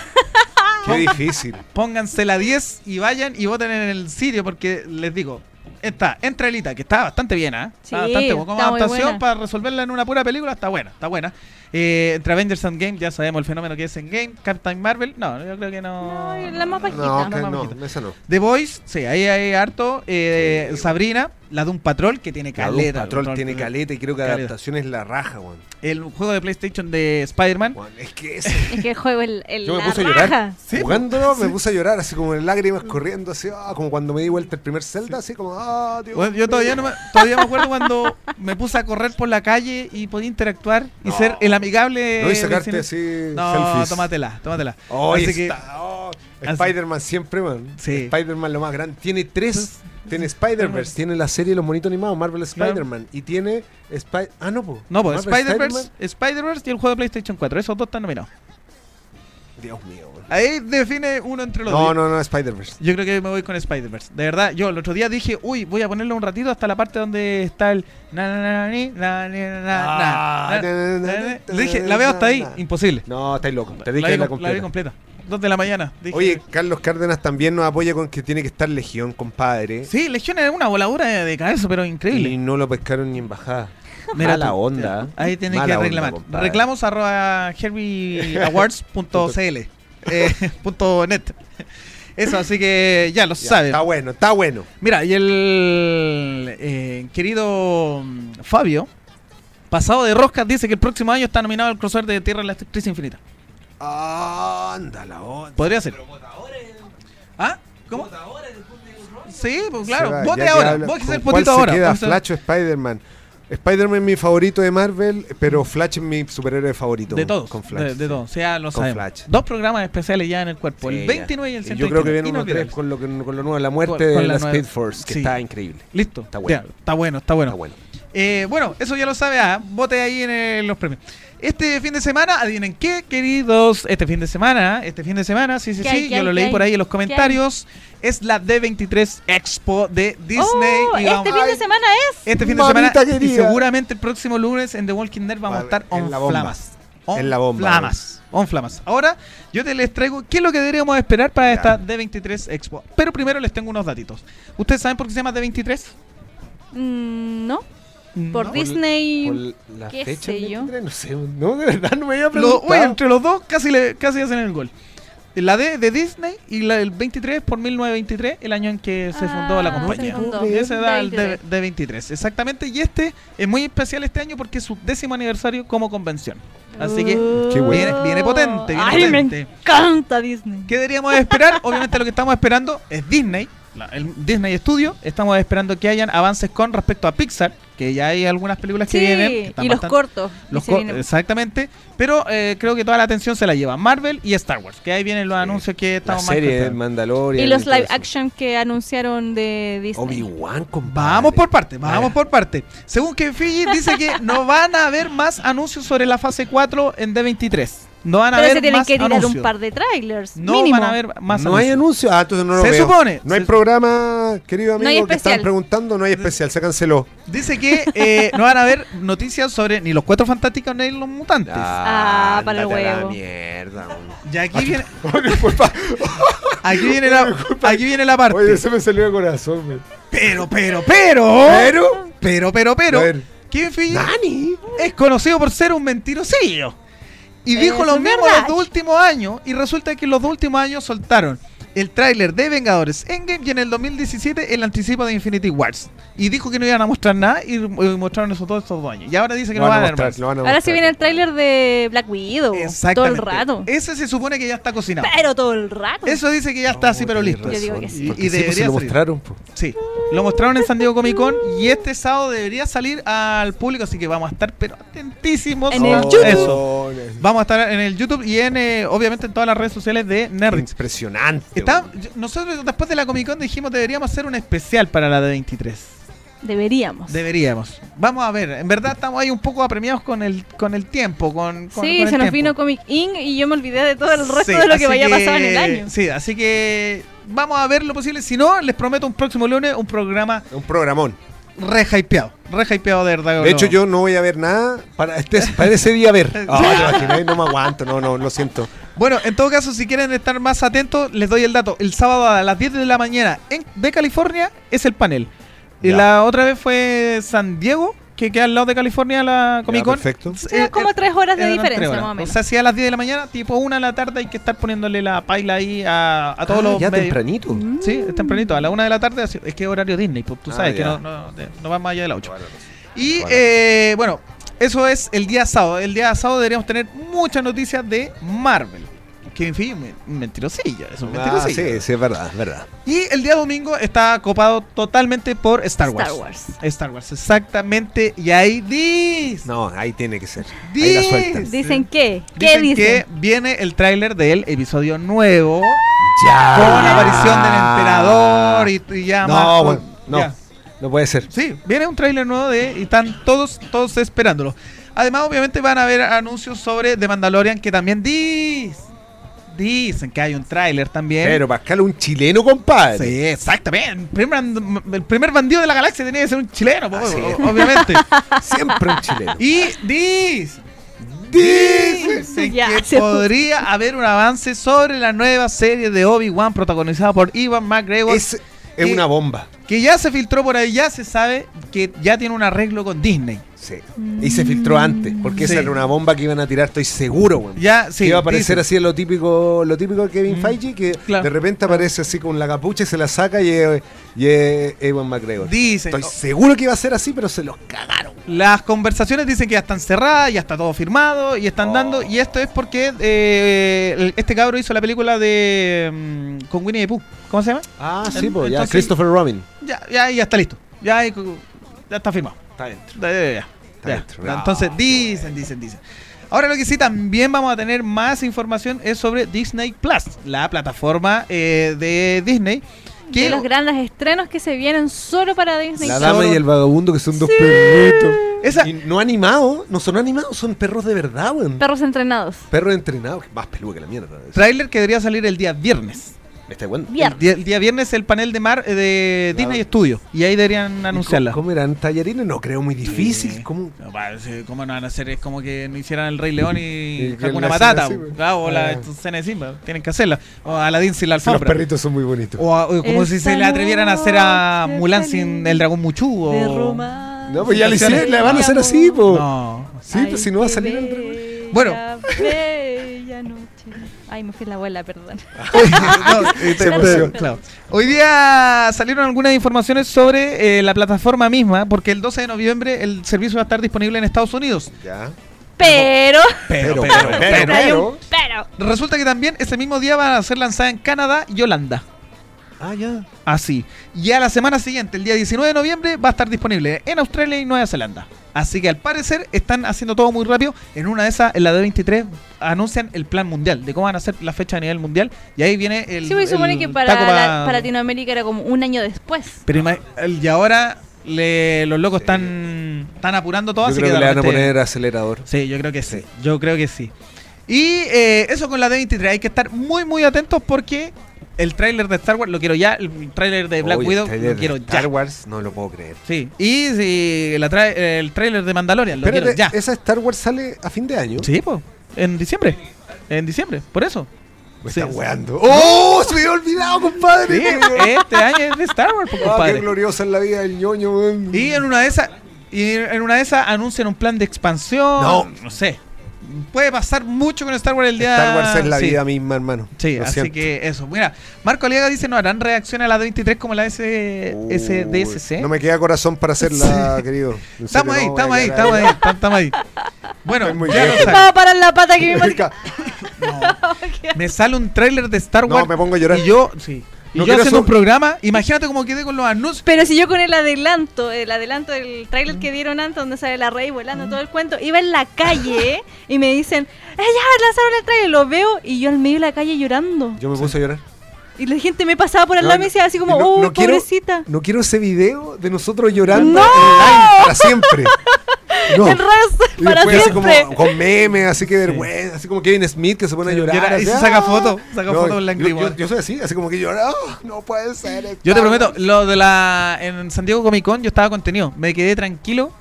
Qué difícil. Pónganse la 10 y vayan y voten en el sitio porque les digo, está entre Elita, que está bastante bien, ¿ah? Sí, Está bastante buena. Como está muy adaptación buena. para resolverla en una pura película, está buena, está buena. Eh, entre Avengers Endgame, ya sabemos el fenómeno que es Endgame. Captain Marvel, no, yo creo que no. No, la más bajita. No, no, que más no, bajita. esa no. The Voice, sí, ahí hay harto. Eh, Sí, Sabrina, la de un patrol que tiene La Doom caleta. Patrol Patrol, tiene caleta y creo que Caleta. adaptación es la raja, weón. El juego de PlayStation de Spider-Man. Es que ese- Es que el juego el, el Yo me la puse a llorar. Sí, Jugándolo me puse a llorar, así como en lágrimas corriendo, así, ah, como cuando me di vuelta el primer Zelda, así como, ah, Bueno, yo todavía, no me, todavía me acuerdo cuando me puse a correr por la calle y podía interactuar y No. ser el amigable. No, y sacarte así No, selfies. tómatela, tómatela. Oh, que- oh, Spider-Man siempre, man. Sí. Spider-Man lo más grande. Tiene tres. Tiene Spider-Verse, tiene la serie de los monitos animados, Marvel Claro. Spider-Man. Y tiene. Spy ah, no, po. No, pues Marvel Spider-Verse Spider-Verse y el juego de PlayStation 4. Esos dos están nominados. Dios mío. Ahí define uno entre los No, dos. no, no, Spider-Verse. Yo creo que me voy con Spider-Verse. De verdad, yo el otro día dije, uy, voy a ponerlo un ratito hasta la parte donde está el. Ah. Le dije, la veo hasta ahí, imposible. No, estáis loco. Te La dije vi, la com- la vi completa. completa. Dos de la mañana. Dije, Oye, Carlos Cárdenas también nos apoya con que tiene que estar Legión, compadre. Sí, Legión es una voladura de, de cabeza, pero increíble. Y no lo pescaron ni en bajada. Mira Mala tú, onda. Ahí tiene Mala que onda, reclamar. compadre. Reclamos arroba herbieawards.cl eh, punto net. Eso, así que ya lo Ya, saben. Está bueno, está bueno. Mira, y el eh, querido mm, Fabio, pasado de roscas, dice que el próximo año está nominado al crossover de Tierra en la Crisis Infinita. Anda la onda. Podría ser. ¿Ah? ¿Cómo? Sí, pues claro. Vote ahora. Vote ¿con el cuál potito se ahora. queda Vote- Flash o Spider-Man? Spider-Man es mi favorito de Marvel, pero Flash es mi superhéroe favorito. De todos. Con Flash. De, de todos. O sea, lo Con sabemos. Flash. Dos programas especiales ya en el cuerpo. Sí, el ya. 29 y el Y 129. Yo creo que viene uno Inolvidable. tres con lo, que- con lo nuevo, la muerte Con- con de la la, Speed Force, que Sí. está increíble. Listo. Está bueno. Ya, está bueno, está bueno. Está bueno. Eh, bueno, eso ya lo sabe. Ah, vote ahí en los premios. Este fin de semana, adivinen qué, queridos. Este fin de semana, este fin de semana, sí, sí, ¿Qué sí. hay, yo hay, lo leí hay? por ahí en los ¿Qué comentarios. Es la D23 Expo de Disney. Oh, y este vamos- fin de semana es. este fin de semana. Y querida. seguramente el próximo lunes en The Walking Dead vamos a Va- estar on en la bomba. flamas. On En la bomba, Flamas. On flamas. Ahora, yo te les traigo qué es lo que deberíamos esperar para Ya. esta D23 Expo. Pero primero les tengo unos datitos. ¿Ustedes saben por qué se llama D23? Mm, no, por no. Disney. Por la qué fecha sé yo. 23, no sé, no, de verdad no me había Lo- preguntado. oye, entre los dos casi, le, casi hacen el gol. La D de Disney y la del 23 por 1923, el año en que se fundó la Ah, compañía. se fundó. Ese da el De de, 23. de 23, exactamente. Y este es muy especial este año porque es su décimo aniversario como convención. Así que bueno. viene, viene potente, viene Ay, potente. me encanta Disney. ¿Qué deberíamos esperar? Obviamente lo que estamos esperando es Disney, la- el Disney Studio. Estamos esperando que hayan avances con respecto a Pixar, que ya hay algunas películas que Sí, vienen. que están y los cortos. los y se co- vienen- exactamente, pero eh, creo que toda la atención se la lleva Marvel y Star Wars, que ahí vienen los Sí. anuncios que La estamos más serie de contentos. Mandalorian. y los live eso. action que anunciaron de Disney. Obi-Wan, compadre. Vamos por parte, vamos Ah. por parte. Según que Fiji dice que no van a haber más anuncios sobre la fase 4 en D23. No van a Pero haber se tienen más que tirar anuncios. un par de trailers. no mínimo. van a haber más no hay anuncios. anuncio. Ah, entonces no lo Se veo. supone. No hay Se- programa, querido amigo, No hay que especial. están preguntando. No hay especial, se canceló. Dice que eh, no van a haber noticias sobre ni los cuatro fantásticos ni los mutantes. Ah, para el ándate a la huevo. mierda. Y aquí viene. Disculpa. aquí viene la, aquí viene la parte. Oye, se me salió de corazón. Pero, pero, pero, Pero, pero, pero, pero, a ver, Kevin Feige Nani. es conocido por ser un mentirosillo. Y dijo Eso lo mismo los dos últimos años. Y resulta que los dos últimos años soltaron el tráiler de Vengadores Endgame y en el 2017 el anticipo de Infinity Wars. Y dijo que no iban a mostrar nada y, y mostraron eso todos estos dos años. Y ahora dice que Lo no van a a ver mostrar, más. lo van a Ahora sí viene el tráiler de Black Widow. Todo el rato. Ese se supone que ya está cocinado. Pero todo el rato. Eso dice que ya está así, pero listo. Yo digo que sí. Y, y sí, pues, debería lo salir. mostraron. po. Sí, lo mostraron en San Diego Comic Con y este sábado debería salir al público, así que vamos a estar pero atentísimos En a el YouTube. eso. Vamos a estar en el YouTube y en eh, obviamente en todas las redes sociales de Nerdix. Impresionante. Está, weón. yo- nosotros después de la Comic Con dijimos deberíamos hacer un especial para la de 23. Deberíamos. Deberíamos. Vamos a ver, en verdad estamos ahí un poco apremiados con el con el tiempo, con, con- sí, con el se nos tiempo. vino Comic Inc. y yo me olvidé de todo el resto Sí, de lo que vaya a pasar en el año. Sí, así que vamos a ver lo posible. Si no, les prometo un próximo lunes un programa Un programón. re hypeado. Re hypeado de verdad. De hecho, yo no voy a ver nada para, este, para ese día ver. Ah. No me aguanto, no, no, lo siento. Bueno, en todo caso, si quieren estar más atentos, les doy el dato. El sábado a las 10 de la mañana en, de California es el panel. Y Ya. la otra vez fue San Diego, que queda al lado de California la Comic Con. perfecto. Sí, como tres horas de diferencia, horas. más o menos. O sea, si a las 10 de la mañana, tipo 1 de la tarde, hay que estar poniéndole la paila ahí a, a todos Ah, los ya medios. tempranito. Sí, es tempranito. A la 1 de la tarde, es que es horario Disney, pues tú Ah, sabes que no, no, va más allá de la 8. Bueno, Y Bueno. eh, bueno, eso es el día sábado. El día sábado deberíamos tener muchas noticias de Marvel. Que en fin, men- mentirosillo, es un Ah, mentirosillo. sí, sí, es verdad, es verdad. Y el día domingo está copado totalmente por Star Wars. Star Wars. Star Wars, exactamente. Y ahí dice, No, ahí tiene que ser. Ahí la sueltan. ¿Dicen qué? ¿Qué dicen dicen? que viene el tráiler del episodio nuevo Ya. con la aparición del emperador y, y ya No, más. bueno, no. ya. No puede ser. Sí, viene un tráiler nuevo de y están todos todos esperándolo. Además, obviamente van a haber anuncios sobre The Mandalorian que también dis- dicen que hay un tráiler también. Pero Pascal, un chileno, compadre. Sí, exactamente. El primer, el primer bandido de la galaxia tenía que ser un chileno, obviamente. Siempre un chileno. y dis- Dice. dicen Ya, que se- podría haber un avance sobre la nueva serie de Obi-Wan protagonizada por Ivan McGregor. Es, una bomba. que ya se filtró por ahí, ya se sabe que ya tiene un arreglo con Disney. Sí. Y se filtró antes, porque Sí. esa era una bomba que iban a tirar, estoy seguro, weón. Ya, sí. que iba a aparecer dicen. así lo típico, lo típico de Kevin Mm, Feige, que claro. de repente aparece así con la capucha y se la saca y es, y Ewan McGregor. Dicen. Estoy seguro que iba a ser así, pero se los cagaron. Las conversaciones dicen que ya están cerradas, ya está todo firmado y están Oh. dando. Y esto es porque eh, este cabro hizo la película de mm, con Winnie the Pooh. ¿Cómo se llama? Ah, sí, pues, ya, Christopher Robin. Ya, ya, ya está listo. Ya, ya está firmado. Está dentro. Ya, ya, ya. Está Ya. dentro. Ya, Entonces dicen, dicen, dicen. Ahora lo que sí también vamos a tener más información es sobre Disney Plus, la plataforma eh, de Disney. De los grandes estrenos que se vienen solo para Disney. La Solo- dama y el vagabundo, que son dos perritos. Esa- Y no animados, no son animados, son perros de verdad, weón. Perros entrenados. Perros entrenados, más peludo que la mierda. Trailer que debería salir el día viernes. Viernes. El día, el día viernes el panel de mar eh, de Claro. Disney Studio. Y ahí deberían anunciarla. ¿Cómo, cómo eran tallarines? No creo muy difícil. Sí. ¿Cómo? No, ¿Cómo no van a hacer? Es como que no hicieran el Rey León y la Matata. así, claro, o la Ah. escena de Simba. Tienen que hacerla. O Aladdin sin la Los alfombra. perritos son muy bonitos. O, a- o como si se le atrevieran a hacer a Mulan sin el dragón Muchu. O... De romance. No, pues ya le hicieron, la van a hacer así, po. No. Sí, pues si no va a salir el el Bueno. Ay, me fui la abuela, perdón. No, claro. Hoy día salieron algunas informaciones sobre eh, la plataforma misma, porque el 12 de noviembre el servicio va a estar disponible en Estados Unidos. Ya. Pero. Pero, pero, pero, pero, pero. Resulta que también ese mismo día va a ser lanzada en Canadá y Holanda. Ah, ya. Así. Y a la semana siguiente, el día 19 de noviembre, va a estar disponible en Australia y Nueva Zelanda. Así que al parecer están haciendo todo muy rápido. En una de esas, en la D23, anuncian el plan mundial de cómo van a ser la fecha a nivel mundial. Y ahí viene el. Sí, pues se supone que para, taco la- pa- para Latinoamérica era como un año después. Pero y ahora le- los locos están, están apurando todo. Yo así creo que, le van a poner acelerador. Sí, yo creo que sí. Yo creo que sí. Y eh, eso con la D23. Hay que estar muy, muy atentos porque el tráiler de Star Wars lo quiero ya. El tráiler de Black Oye, Widow el lo quiero de Star ya. Wars no lo puedo creer. Sí. Y sí, la tra- el tráiler de Mandalorian lo Espérate, quiero ya. esa Star Wars sale a fin de año. Sí, pues. En diciembre. En diciembre, por eso. Me Sí. están weando. ¡Oh! Se me había olvidado, compadre. Sí, este año es de Star Wars, pues, Ah, qué compadre. gloriosa es la vida del ñoño, weón. Y en una de esas, y en una de esas anuncian un plan de expansión. No. no sé. Puede pasar mucho con Star Wars el día. Star Wars es la sí. vida misma, hermano. Sí, Lo así siento. que eso. Mira, Marco Aliaga dice: No harán reacción a la 23 como la S Uy, SDSC. No me queda corazón para hacerla, querido. Estamos ahí, no, estamos ahí, estamos ahí, tam- estamos ahí. Bueno, ya saben. Estaba para la pata que me Me sale un tráiler de Star No, Wars. me pongo a llorar. Y yo, sí. Y No yo haciendo un programa, imagínate cómo quedé con los anuncios. Pero si yo con el adelanto, el adelanto del tráiler que dieron antes, donde sale la rey volando todo el cuento, iba en la calle y me dicen, ¡eh, ya lanzaron el tráiler! Lo veo y yo al medio de la calle llorando. Yo me puse a llorar. Y la gente me pasaba por al No, lado y me decía así como, no- ¡oh, no quiero- pobrecita! No quiero ese video de nosotros llorando para siempre. No. El resto Y para después así como con memes, así que vergüenza, así como Kevin Smith que se pone a llorar. llora y se saca ¡ah! foto, saca foto en la yo, yo- yo soy así, así como que llora, "Ah, no puede ser. Yo te prometo, Wars". lo de la. En San Diego Comic Con yo estaba contenido. Me quedé tranquilo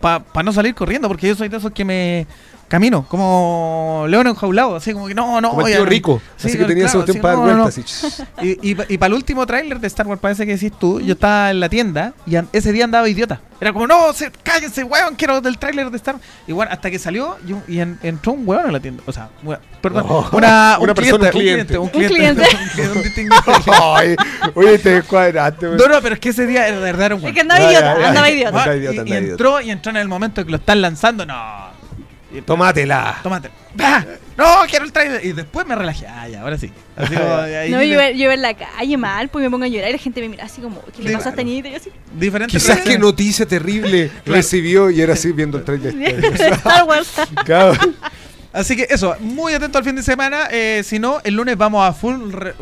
para no salir corriendo, porque yo soy de esos que me. Camino, como león enjaulado, así como que no, no. Como el tío rico, Sí, así que tenía claro, sí, para dar no, no, vueltas. Y, y, y para el último tráiler de Star Wars, parece que decís tú, yo estaba en la tienda y ese día andaba idiota. Era como, no, se, cállense, weón, quiero del tráiler de Star Wars. Y bueno, hasta que salió y, un- y en- entró un weón en la tienda. O sea, weón, perdón, Oh. una, un Una persona, cliente, un un cliente. cliente. Un cliente, un. Ay, oye, te descuadraste. No, no, pero es que ese día de verdad era un Es weón. que andaba idiota, andaba idiota. Andaba y- entró y entró en el momento que lo están lanzando, no. Y- Tómatela. Tómate. ¡Ah! No, quiero el trailer. Y después me relajé. Ah, ya, ahora sí. Así como, ahí No, yo, iba- yo en la calle mal, pues me pongo a llorar y la gente me mira así como, ¿qué le Sí, pasa a esta claro. niñita? Y yo así, diferentes Quizás qué noticia terrible recibió y era así viendo el trailer. Star Wars. Claro. Así que eso, muy atento al fin de semana. eh, si no, el lunes vamos a full. re-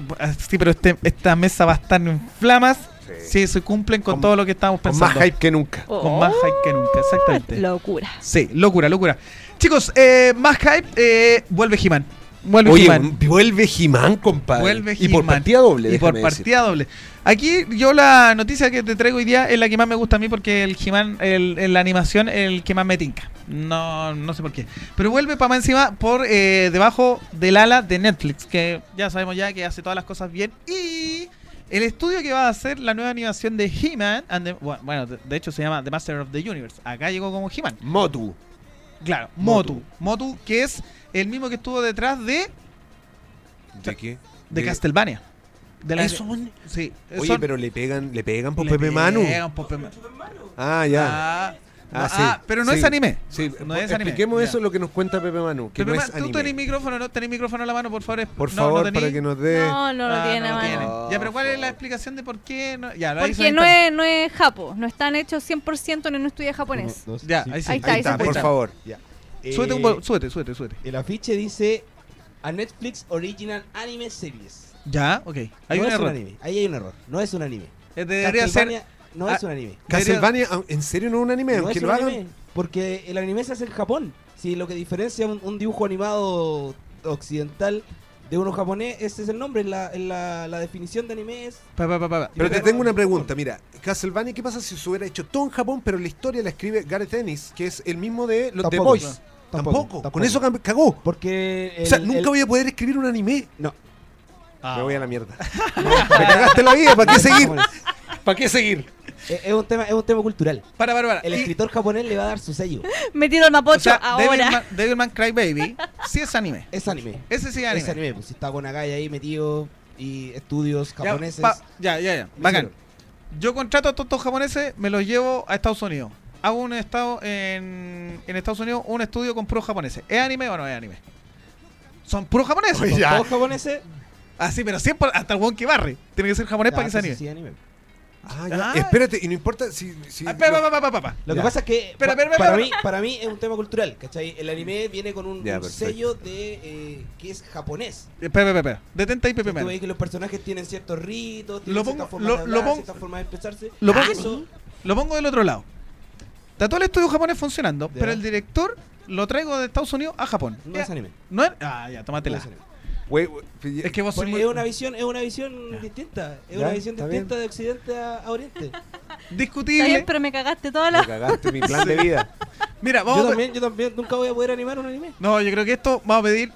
sí, pero este, esta mesa va a estar en flamas. Si se cumplen con, Con- todo lo que estamos Con pensando. más hype que nunca. Con más hype que nunca, exactamente. Oh, Locura. Sí, locura, locura. Chicos, eh, más hype. eh, vuelve He-Man. Vuelve Oye, He-Man. vuelve He-Man, compadre. Vuelve y por partida doble, Y por decir. partida doble. Aquí yo la noticia que te traigo hoy día es la que más me gusta a mí porque el He-Man, el, en la animación, el que más me tinca. No, no sé por qué. Pero vuelve para más encima por eh, debajo del ala de Netflix, que ya sabemos ya que hace todas las cosas bien. Y el estudio que va a hacer la nueva animación de He-Man, and the- bueno, bueno, de, de hecho se llama The Master of the Universe. Acá llegó como He-Man. Motu. Claro, Motu. Motu. Que es el mismo que estuvo detrás de, ¿De qué? de Castlevania. De la- Eso, Sí, Oye, son- pero le pegan, le pegan por Le Pepe Manu. pegan por Pepe Manu. Ah, ya. Ah, Ah, no, sí, ah, pero no sí. es anime. Sí, No es anime, expliquemos ya. eso lo que nos cuenta Pepe Manu, que Pepe no es tú anime. tenés micrófono, ¿no? Tenés micrófono en la mano, por favor. Por No, favor, no para que nos dé... No, no lo Ah, tiene, no lo mano. tiene. Ya, pero ¿cuál es la explicación de por qué? No? Ya, lo Porque no es, no es japo, no están hechos 100% en un estudio japonés. No, no, Ya, sí. ahí sí. Ahí está, Ahí está, por favor. Ya. Súbete, un Eh, súbete, súbete, súbete. El afiche dice a Netflix Original Anime Series. Ya, ok. Hay no un es error. un anime. Ahí hay un error. No es un anime. Eh, Debería ser. No Ah, es un anime. Castlevania, ¿en serio no es un anime? No Aunque es lo hagan... anime. Porque el anime se hace en Japón. Si lo que diferencia un, un dibujo animado occidental de uno japonés, ese es el nombre. La, la, la definición de anime es. Pa, pa, pa, pa, pa. Pero te tengo una pregunta, mira, Castlevania, ¿qué pasa si se hubiera hecho todo en Japón, pero la historia la escribe Gareth Ennis, que es el mismo de los The Tampoco, Boys? no. Tampoco, Tampoco, con eso cagó. Porque. o sea, nunca el- voy a poder escribir un anime. No. Ah. Me voy a la mierda. Me cagaste la vida, ¿para qué seguir? ¿Para qué seguir? Es, es un tema, es un tema cultural. Para, para, para. El Y- escritor japonés le va a dar su sello. Metieron a o Mapocho sea, ahora. Devilman, Devilman Crybaby sí es anime. Es anime. Ese sí es anime. Es anime, pues si está con Agai ahí metido y estudios Ya, japoneses. pa- Ya, ya, ya. Bacán. Yo contrato a todos estos japoneses, me los llevo a Estados Unidos. Hago un estado en, en Estados Unidos, un estudio con puros japoneses. ¿Es anime o no es anime? Son puros japoneses. Oye, Son ya. todos japoneses. Ah, sí, pero siempre hasta el one que barre. Tiene que ser japonés ya, para que sea sí, anime. sí, anime. Ah, ya. Ah. Espérate, y no importa si. si Ah, pa, pa, pa, pa, pa, pa. Lo Ya. que pasa es que pa- para, mí, para mí es un tema cultural, ¿cachai? El anime viene con un, Ya, un perfecto. sello de eh, que es japonés. Espera, espera, espera. Detente ahí, Pepe Tú que los personajes tienen ciertos ritos, tienen Lo ciertas pongo- formas lo- de lo hablar, pongo- ciertas formas de expresarse. lo pongo- eso, Lo pongo del otro lado. Está todo el estudio japonés funcionando, Ya. pero el director lo traigo de Estados Unidos a Japón. no Ya, es anime. ¿No es? Ah, ya, No tómatela. es anime. Es que vos Porque es una visión, es una visión Ya. distinta. Es Ya, una visión está distinta de occidente a, a oriente. Está discutible. bien, pero me cagaste toda me la. cagaste mi plan de vida. Mira, vamos Yo también, yo también nunca voy a poder animar un anime. No, yo creo que esto vamos a pedir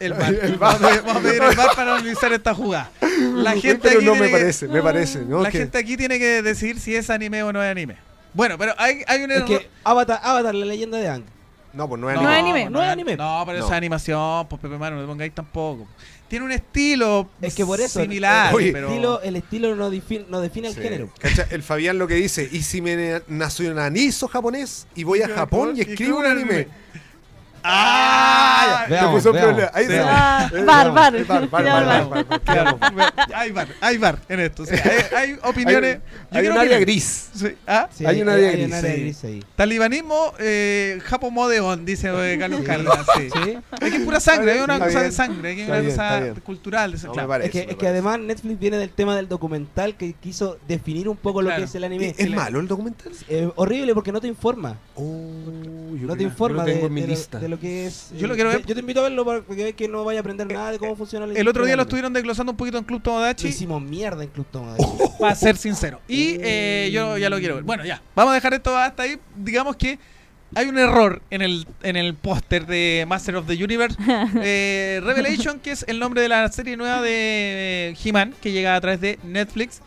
el bar. El Vamos, a pedir, vamos a pedir el bar para analizar esta jugada. La gente pero aquí no tiene me que- parece, me parece. ¿no? la Que- gente aquí tiene que decidir si es anime o no es anime. Bueno, pero hay, hay un Es error. que Avatar, Avatar, la leyenda de Aang. No, pues no es No anime. es anime. No es anime. No, pero No. esa animación, pues Pepe Mano, no te pongáis tampoco. Tiene un estilo Es que por eso similar, el, Oye, pero... estilo, el estilo no, define, no define el Sí. género. ¿Cacha? El Fabián lo que dice, y si me nacionalizo japonés y voy a Japón y escribo un anime. ¡Ah! Te Veamos, puso problema. Ahí Ah, bar, no, bar. bar, bar, hay bar, hay bar en esto. hay, hay opiniones. Hay, hay un área gris. Sí, ¿ah? Sí, Hay un área gris, ahí. Talibanismo, eh, Japomodeon, dice eh, Carlos Sí. Cárdenas. Sí. Sí. Es que es pura sangre, es una Está cosa de sangre, Está una cosa está cultural. Es que, además Netflix viene del tema del documental que quiso definir un poco lo que es el anime. ¿Es, malo el documental? Horrible porque no te informa. Oh, No te informa de, lo, que es. Yo lo eh, quiero ver. Yo te invito a verlo para que veas que no vaya a aprender nada de cómo funciona la El otro día lo estuvieron desglosando un poquito en Club. Tomodachi. Hicimos mierda en Club Toma. para ser sincero. Y eh, yo ya lo quiero ver. Bueno, ya. Vamos a dejar esto hasta ahí. Digamos que hay un error en el, en el póster de Master of the Universe. Eh, Revelation, que es el nombre de la serie nueva de eh, He-Man, que llega a través de Netflix.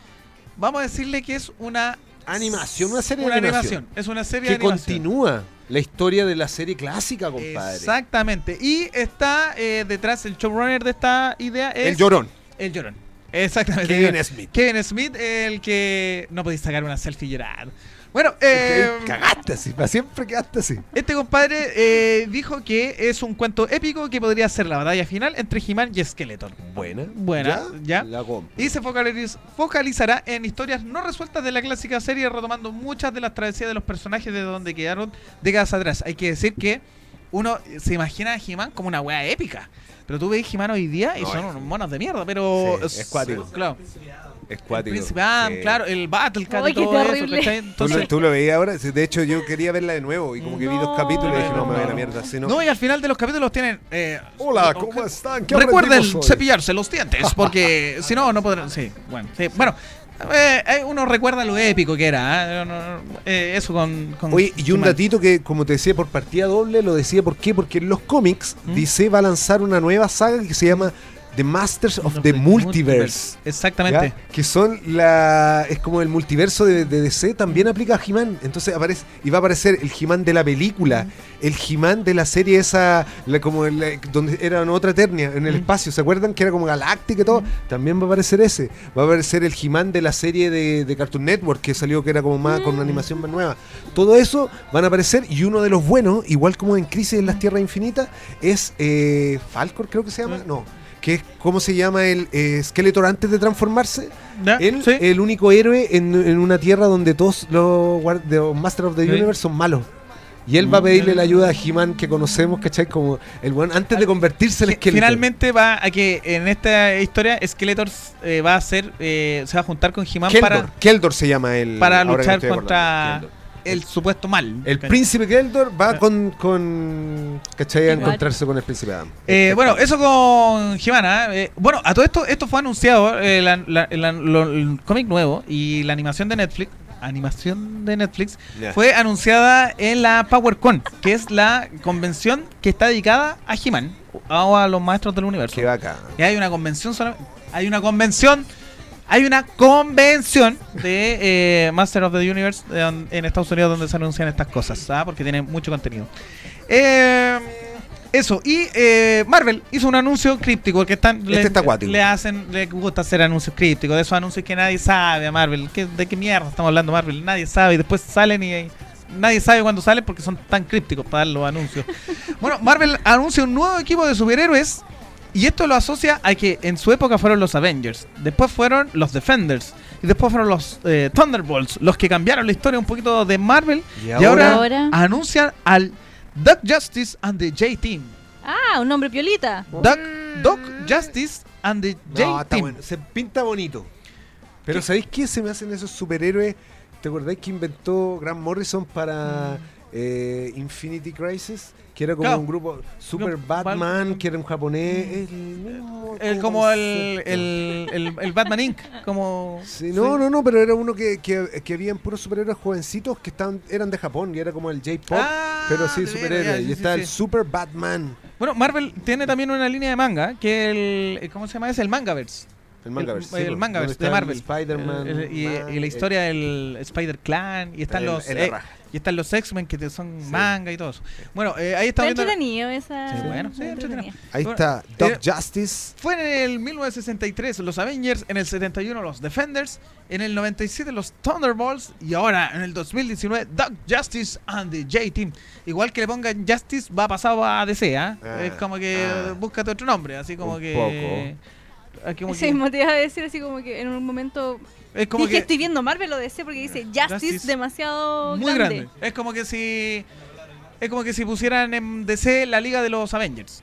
Vamos a decirle que es una Animación, una serie una de animación. animación. Es una serie Que de animación. continúa la historia de la serie clásica, compadre. Exactamente. Y está eh, detrás, el showrunner de esta idea es El llorón. el llorón. Exactamente. Kevin Smith. Kevin Smith, el que no podéis sacar una selfie llorando. Bueno, eh, cagaste así, para siempre quedaste así. este compadre eh, dijo que es un cuento épico que podría ser la batalla final entre He-Man y Skeletor. Buena. Buena, ya. La compro. Y se focaliz- focalizará en historias no resueltas de la clásica serie, retomando muchas de las travesías de los personajes de donde quedaron décadas atrás. Hay que decir que uno se imagina a He-Man como una wea épica. Pero tú ves He-Man hoy día y No, son unos monos de mierda, pero... Sí, es cuático. Claro. Es El cuático. Príncipe Adam, Sí. claro, el Battle Cat y todo eso, terrible. ¿cachai? ¿Tú, Entonces, lo, tú lo veías ahora? De hecho, yo quería verla de nuevo y como que vi dos capítulos y dije, no, me voy a la mierda. Si no, no, y al final de los capítulos tienen... eh, Hola, ¿cómo están? ¿Qué Recuerden cepillarse los dientes, porque si no, no podrán... Sí, bueno, sí. Bueno, eh, eh, uno recuerda lo épico que era, ¿eh? Eso con... con Oye, y un datito que, como te decía, por partida doble, lo decía ¿por qué? Porque en los cómics ¿Mm? DC va a lanzar una nueva saga que se llama The Masters of the Multiverse. Exactamente. ¿ya? Que son la. Es como el multiverso de, de DC también aplica a He-Man. Entonces aparece. Y va a aparecer el He-Man de la película. El He-Man de la serie esa. la- como donde era en otra Eternia, en el Mm. espacio. ¿Se acuerdan? Que era como galáctica y todo. También va a aparecer ese. Va a aparecer el He-Man de la serie de, de Cartoon Network. Que salió que era como más. con una animación más nueva. Todo eso van a aparecer. Y uno de los buenos, igual como en Crisis en las Tierras Infinitas, es eh, Falcor, creo que se llama. No. Que es, ¿cómo se llama el eh, Skeletor antes de transformarse? ¿Ya? Él, Sí. el único héroe en, en una tierra donde todos los, guard- de los Master of the Sí. Universe son malos. Y él va a pedirle la ayuda a He-Man que conocemos, ¿cachai? Como el buen antes de convertirse en Que Skeletor. Finalmente va a que en esta historia Skeletor eh, va a ser, eh, se va a juntar con He-Man para, Keldor se llama el. para luchar contra-. El supuesto mal. El ¿cachai? príncipe Geldor va con, con ¿cachai? A encontrarse con el príncipe Adam. Eh, bueno, eso con Jimana. eh, bueno, a todo esto, esto fue anunciado, eh, la- la- la- lo- el cómic nuevo y la animación de Netflix, animación de Netflix, fue anunciada en la PowerCon, que es la convención que está dedicada a He-Man o a los maestros del universo. Qué bacán. Y hay una convención sola- hay una convención, hay una convención de eh, Master of the Universe en Estados Unidos donde se anuncian estas cosas, ¿ah? porque tiene mucho contenido. Eh, eso, y eh, Marvel hizo un anuncio críptico que están le, Este está acuático. le hacen, le gusta hacer anuncios crípticos, de esos anuncios que nadie sabe a Marvel, ¿Qué- de qué mierda estamos hablando Marvel, nadie sabe y después salen y nadie sabe cuándo salen porque son tan crípticos para dar los anuncios. bueno, Marvel anuncia un nuevo equipo de superhéroes y esto lo asocia a que en su época fueron los Avengers, después fueron los Defenders y después fueron los eh, Thunderbolts, los que cambiaron la historia un poquito de Marvel Y y ahora, anuncian al Doc Justice and the J-Team. Ah, un nombre piolita. Doc, Doc Justice and the no, está J-Team. bueno. Se pinta bonito. Pero ¿sabéis qué se me hacen esos superhéroes? ¿Te acordáis que inventó Grant Morrison para eh, Infinity Crisis? Que era como Claro. un grupo Super No, Batman, que era un japonés. El mismo El- como el, el, el, Batman Inc. Como. Sí, no, no, no, pero era uno que, que, que habían puros superhéroes jovencitos que estaban, eran de Japón y era como el J-Pop, Ah, pero sí, superhéroes. ya, y sí, está sí, el sí. Super Batman. Bueno, Marvel tiene también una línea de manga que el. eh, ¿Cómo se llama? Es el Mangaverse. El Mangaverse. El, sí, el pues, Mangaverse de Marvel. Spider-Man. Y, la eh, historia del Spider Clan. Y están el- los. el eh. Y están los X-Men que te- son Sí. manga y todo eso. Bueno, eh, ahí está viendo. entretenido esa. Sí, bueno, sí, entretenido. Ahí Bueno, está Doc eh, Justice. Fue en el 1963 los Avengers, en el 71 los Defenders, en el 97 los Thunderbolts y ahora en el 2019 Doc Justice and the J-Team. Igual que le pongan Justice va pasado a DC, ¿ah? Ah, es como que ah. búscate otro nombre, así como Un que... ah, como Ese que- mismo te iba a decir así como que en un momento es como dije que estoy viendo Marvel lo decía porque dice Justice, Justice demasiado muy grande. grande. Es como que si es como que si pusieran en DC la liga de los Avengers.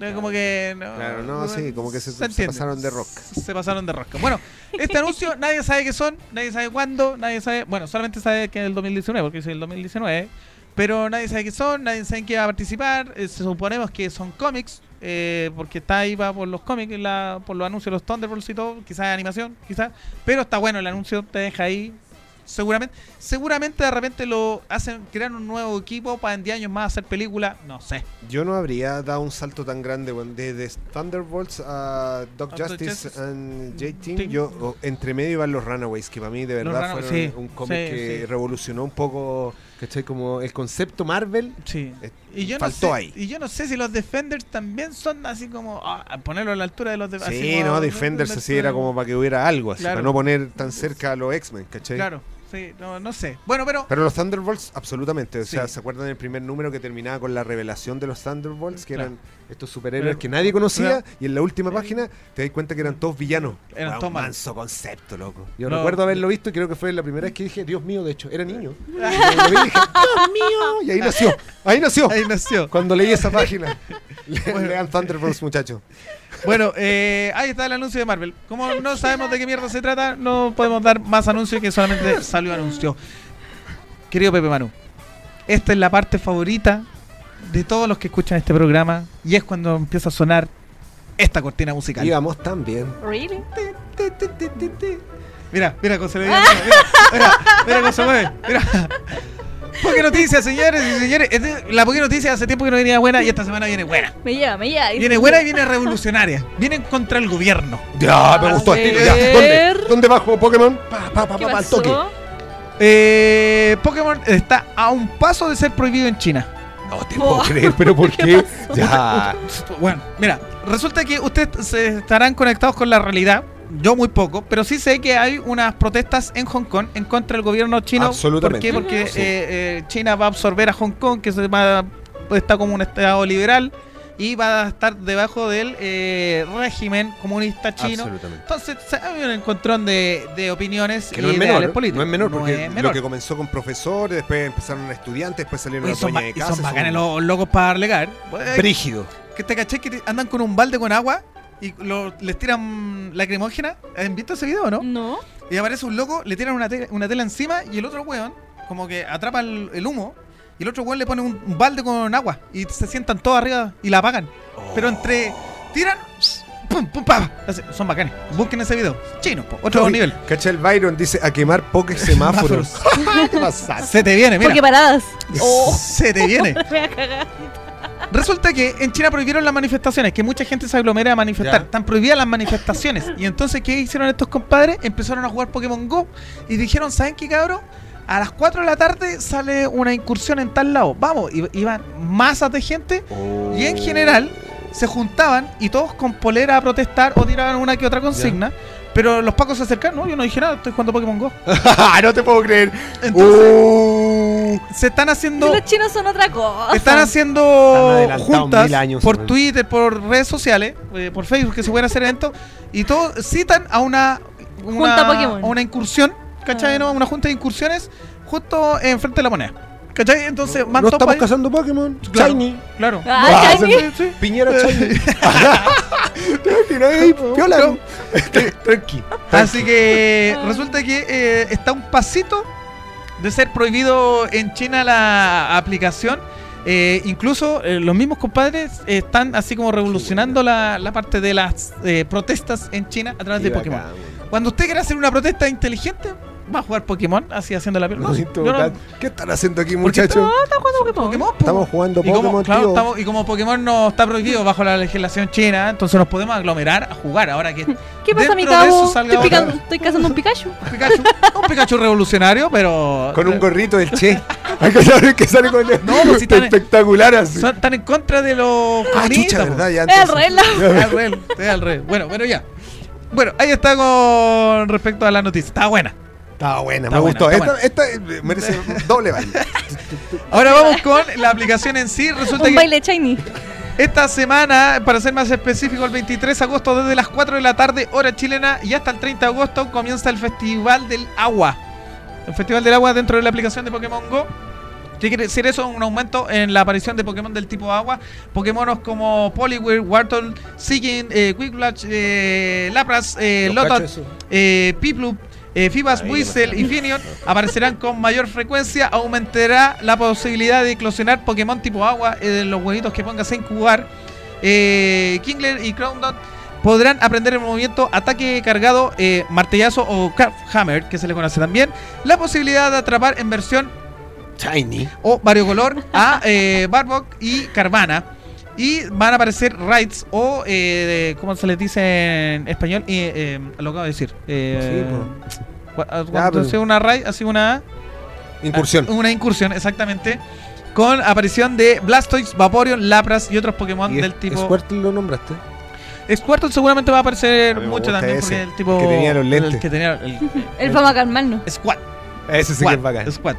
Es como que no, Claro, no, sí, como que se- pasaron de rosca. Se pasaron de rosca. Bueno, este anuncio nadie sabe qué son, nadie sabe cuándo, nadie sabe, bueno, solamente sabe que es el 2019, porque es el 2019, pero nadie sabe qué son, nadie sabe en qué va a participar, eh, se suponemos que son cómics, eh, porque está ahí va por los cómics, la- por los anuncios de los Thunderbolts y todo, quizás animación, quizás, pero está bueno el anuncio, te deja ahí. Seguramente, seguramente de repente lo hacen crear un nuevo equipo para en 10 años más hacer película, no sé. Yo no habría dado un salto tan grande bueno, desde Thunderbolts a Doc Justice and J-Team. Team. Yo, o- entre medio iban los Runaways, que para mí de verdad fueron sí, un cómic sí, que sí. revolucionó un poco, ¿cachai? Como el concepto Marvel. Sí. eh, Y yo, faltó no sé, ahí. y yo no sé si los Defenders también son así como ah, a ponerlo a la altura de los de así Sí, como- no, Defenders así era como para que hubiera algo, así, Claro. para no poner tan cerca a los X-Men, ¿cachai? Claro, sí, no, no sé. Bueno, pero Pero los Thunderbolts, absolutamente. O sea, Sí. ¿se acuerdan del primer número que terminaba con la revelación de los Thunderbolts? Que Claro. eran estos superhéroes Pero- que nadie conocía. Claro. Y en la última página te das cuenta que eran todos villanos. Eran todos manso concepto, loco. Yo No. recuerdo haberlo visto y creo que fue la primera vez que dije, Dios mío, de hecho, era niño. Y dije, Dios mío. Y ahí nació. Ahí nació. ahí nació. Cuando leí esa página. Bueno. Lean Thunderbolts, muchachos. Bueno, eh, ahí está el anuncio de Marvel. Como no sabemos de qué mierda se trata, no podemos dar más anuncios que solamente salió anuncio. Querido Pepe Manu, esta es la parte favorita de todos los que escuchan este programa y es cuando empieza a sonar esta cortina musical. Íbamos tan bien. Really? Mira, mira cómo se le mira, mira, mira cómo se mueve, mira. Poque Noticias, señores y señores. Este- La Poque Noticias hace tiempo que no venía buena y esta semana viene buena. Me lleva, me lleva. Viene buena y viene revolucionaria. Viene contra el gobierno. Ya, me gustó el tiro. Ya. ver. ¿Dónde? ¿Dónde bajo Pokémon? Pa, pa, pa, ¿Qué pa, pa, al pasó? toque. Eh, Pokémon está a un paso de ser prohibido en China. No te puedo creer, pero ¿por qué? Ya. Bueno, mira, resulta que ustedes se estarán conectados con la realidad. Yo muy poco, pero sí sé que hay unas protestas en Hong Kong en contra del gobierno chino. Absolutamente. ¿Por qué? Porque Sí. eh, eh, China va a absorber a Hong Kong, que se va, está como un estado liberal, y va a estar debajo del eh, régimen comunista chino. Absolutamente. Entonces hay un encontrón de, de opiniones Que y es menor, políticos. no es menor, No porque es lo menor. que comenzó con profesores, después empezaron estudiantes, después salieron Y las dueñas de y casa. son bacanes los locos para alegar. Eh, Brígido. que te caché que te- andan con un balde con agua y lo- les tiran lacrimógena. ¿Han visto ese video o no? No. Y aparece un loco, le tiran una, te- una tela encima y el otro weón, como que atrapa el, el humo y el otro weón le pone un, un balde con agua y se sientan todos arriba y la apagan. Pero entre tiran, pum, pum, son bacanes. Busquen ese video. Chino, po, otro Oye, nivel. ¿Cacha el Byron? Dice a quemar pokés semáforos. ¿Qué? Se te viene, mira. Porque paradas. Oh, Se te viene. me voy a cagar. Resulta que en China prohibieron las manifestaciones, que mucha gente se aglomera a manifestar. Ya. Están prohibidas las manifestaciones. Y entonces, ¿qué hicieron estos compadres? Empezaron a jugar Pokémon Go y dijeron, ¿saben qué, cabrón? A las 4 de la tarde sale una incursión en tal lado. Vamos, iban masas de gente y en general se juntaban y todos con polera a protestar o tiraban una que otra consigna. Pero los pacos se acercaron, no, yo no dije nada, estoy jugando Pokémon Go. no te puedo creer. Entonces, Uh, se están haciendo... Los chinos son otra cosa. Están haciendo juntas años, por. Twitter, por redes sociales, eh, por Facebook, que se pueden hacer eventos, y todos citan a una, una, Junta Pokémon. a una incursión, ¿cachai? Ah. no? Una junta de incursiones justo enfrente de la moneda. ¿Cachai? Entonces, no todos estamos cazando Pokémon. Claro. Shiny. Claro. Ah, Ah, Shiny. Sí, sí. Piñera Shiny. No. Tranqui. Así que resulta que eh, está un pasito de ser prohibido en China la aplicación. Eh, incluso eh, los mismos compadres eh, están así como revolucionando la, la parte de las eh, protestas en China a través de Pokémon. Cuando usted quiera hacer una protesta inteligente, va a jugar Pokémon, así haciendo la pierna. No, yo no- ¿Qué están haciendo aquí, muchachos? No, está jugando Pokémon. Pokémon, po. Estamos jugando y como, Pokémon, claro, tío. estamos- y como Pokémon no está prohibido bajo la legislación china, entonces nos podemos aglomerar a jugar. Ahora que ¿Qué pasa, mi Dentro de eso cabo? salga Estoy, picando- estoy cazando un Pikachu. un Pikachu, un Pikachu revolucionario, pero Con un gorrito del Che. Hay que saber que sale con el... No, pues si están- espectacular así. son- están en contra de los Ah, comunistas, chucha. ¿verdad? Ya Es entonces- al revés, la- Es al revés, es al revés. Bueno, pero ya. Bueno, ahí está con respecto a la noticia. Está buena. Estaba buena, Está me buena, gustó. Esta, esta, eh, merece doble baile. Ahora vamos con la aplicación en sí. Resulta Un que baile shiny. esta semana, para ser más específico, el 23 de agosto, desde las 4 de la tarde, hora chilena, y hasta el 30 de agosto comienza el Festival del Agua. El Festival del Agua dentro de la aplicación de Pokémon Go. ¿Qué quiere decir eso? Un aumento en la aparición de Pokémon del tipo agua. Pokémonos como Poliwhirl, Wartortle, Sigin, eh, Quickblash, eh, Lapras, eh, Lotot, eh, Piplup, eh, Fibas, Whistle y Finion aparecerán con mayor frecuencia. Aumentará la posibilidad de eclosionar Pokémon tipo agua de los huevitos que pongas a incubar. Eh, Kingler y Groundon podrán aprender el movimiento ataque cargado, eh, martellazo o Craft Hammer, que se le conoce también. La posibilidad de atrapar en versión Shiny. o variocolor a eh, Barbock y Carvana. Y van a aparecer raids o, eh, ¿cómo se les dice en español? Y, eh, lo acabo de decir. Eh, cua- ah, cuando sea una raid, así una, Incursión. ah, una incursión, exactamente. Con aparición de Blastoise, Vaporeon, Lapras y otros Pokémon ¿Y del tipo. Squirtle lo nombraste? Squirtle seguramente va a aparecer A mucho también ese, porque el tipo. que tenía los lentes. El que tenía el, El para a calmarnos. Squad. Ese sí que es bacán. Squad.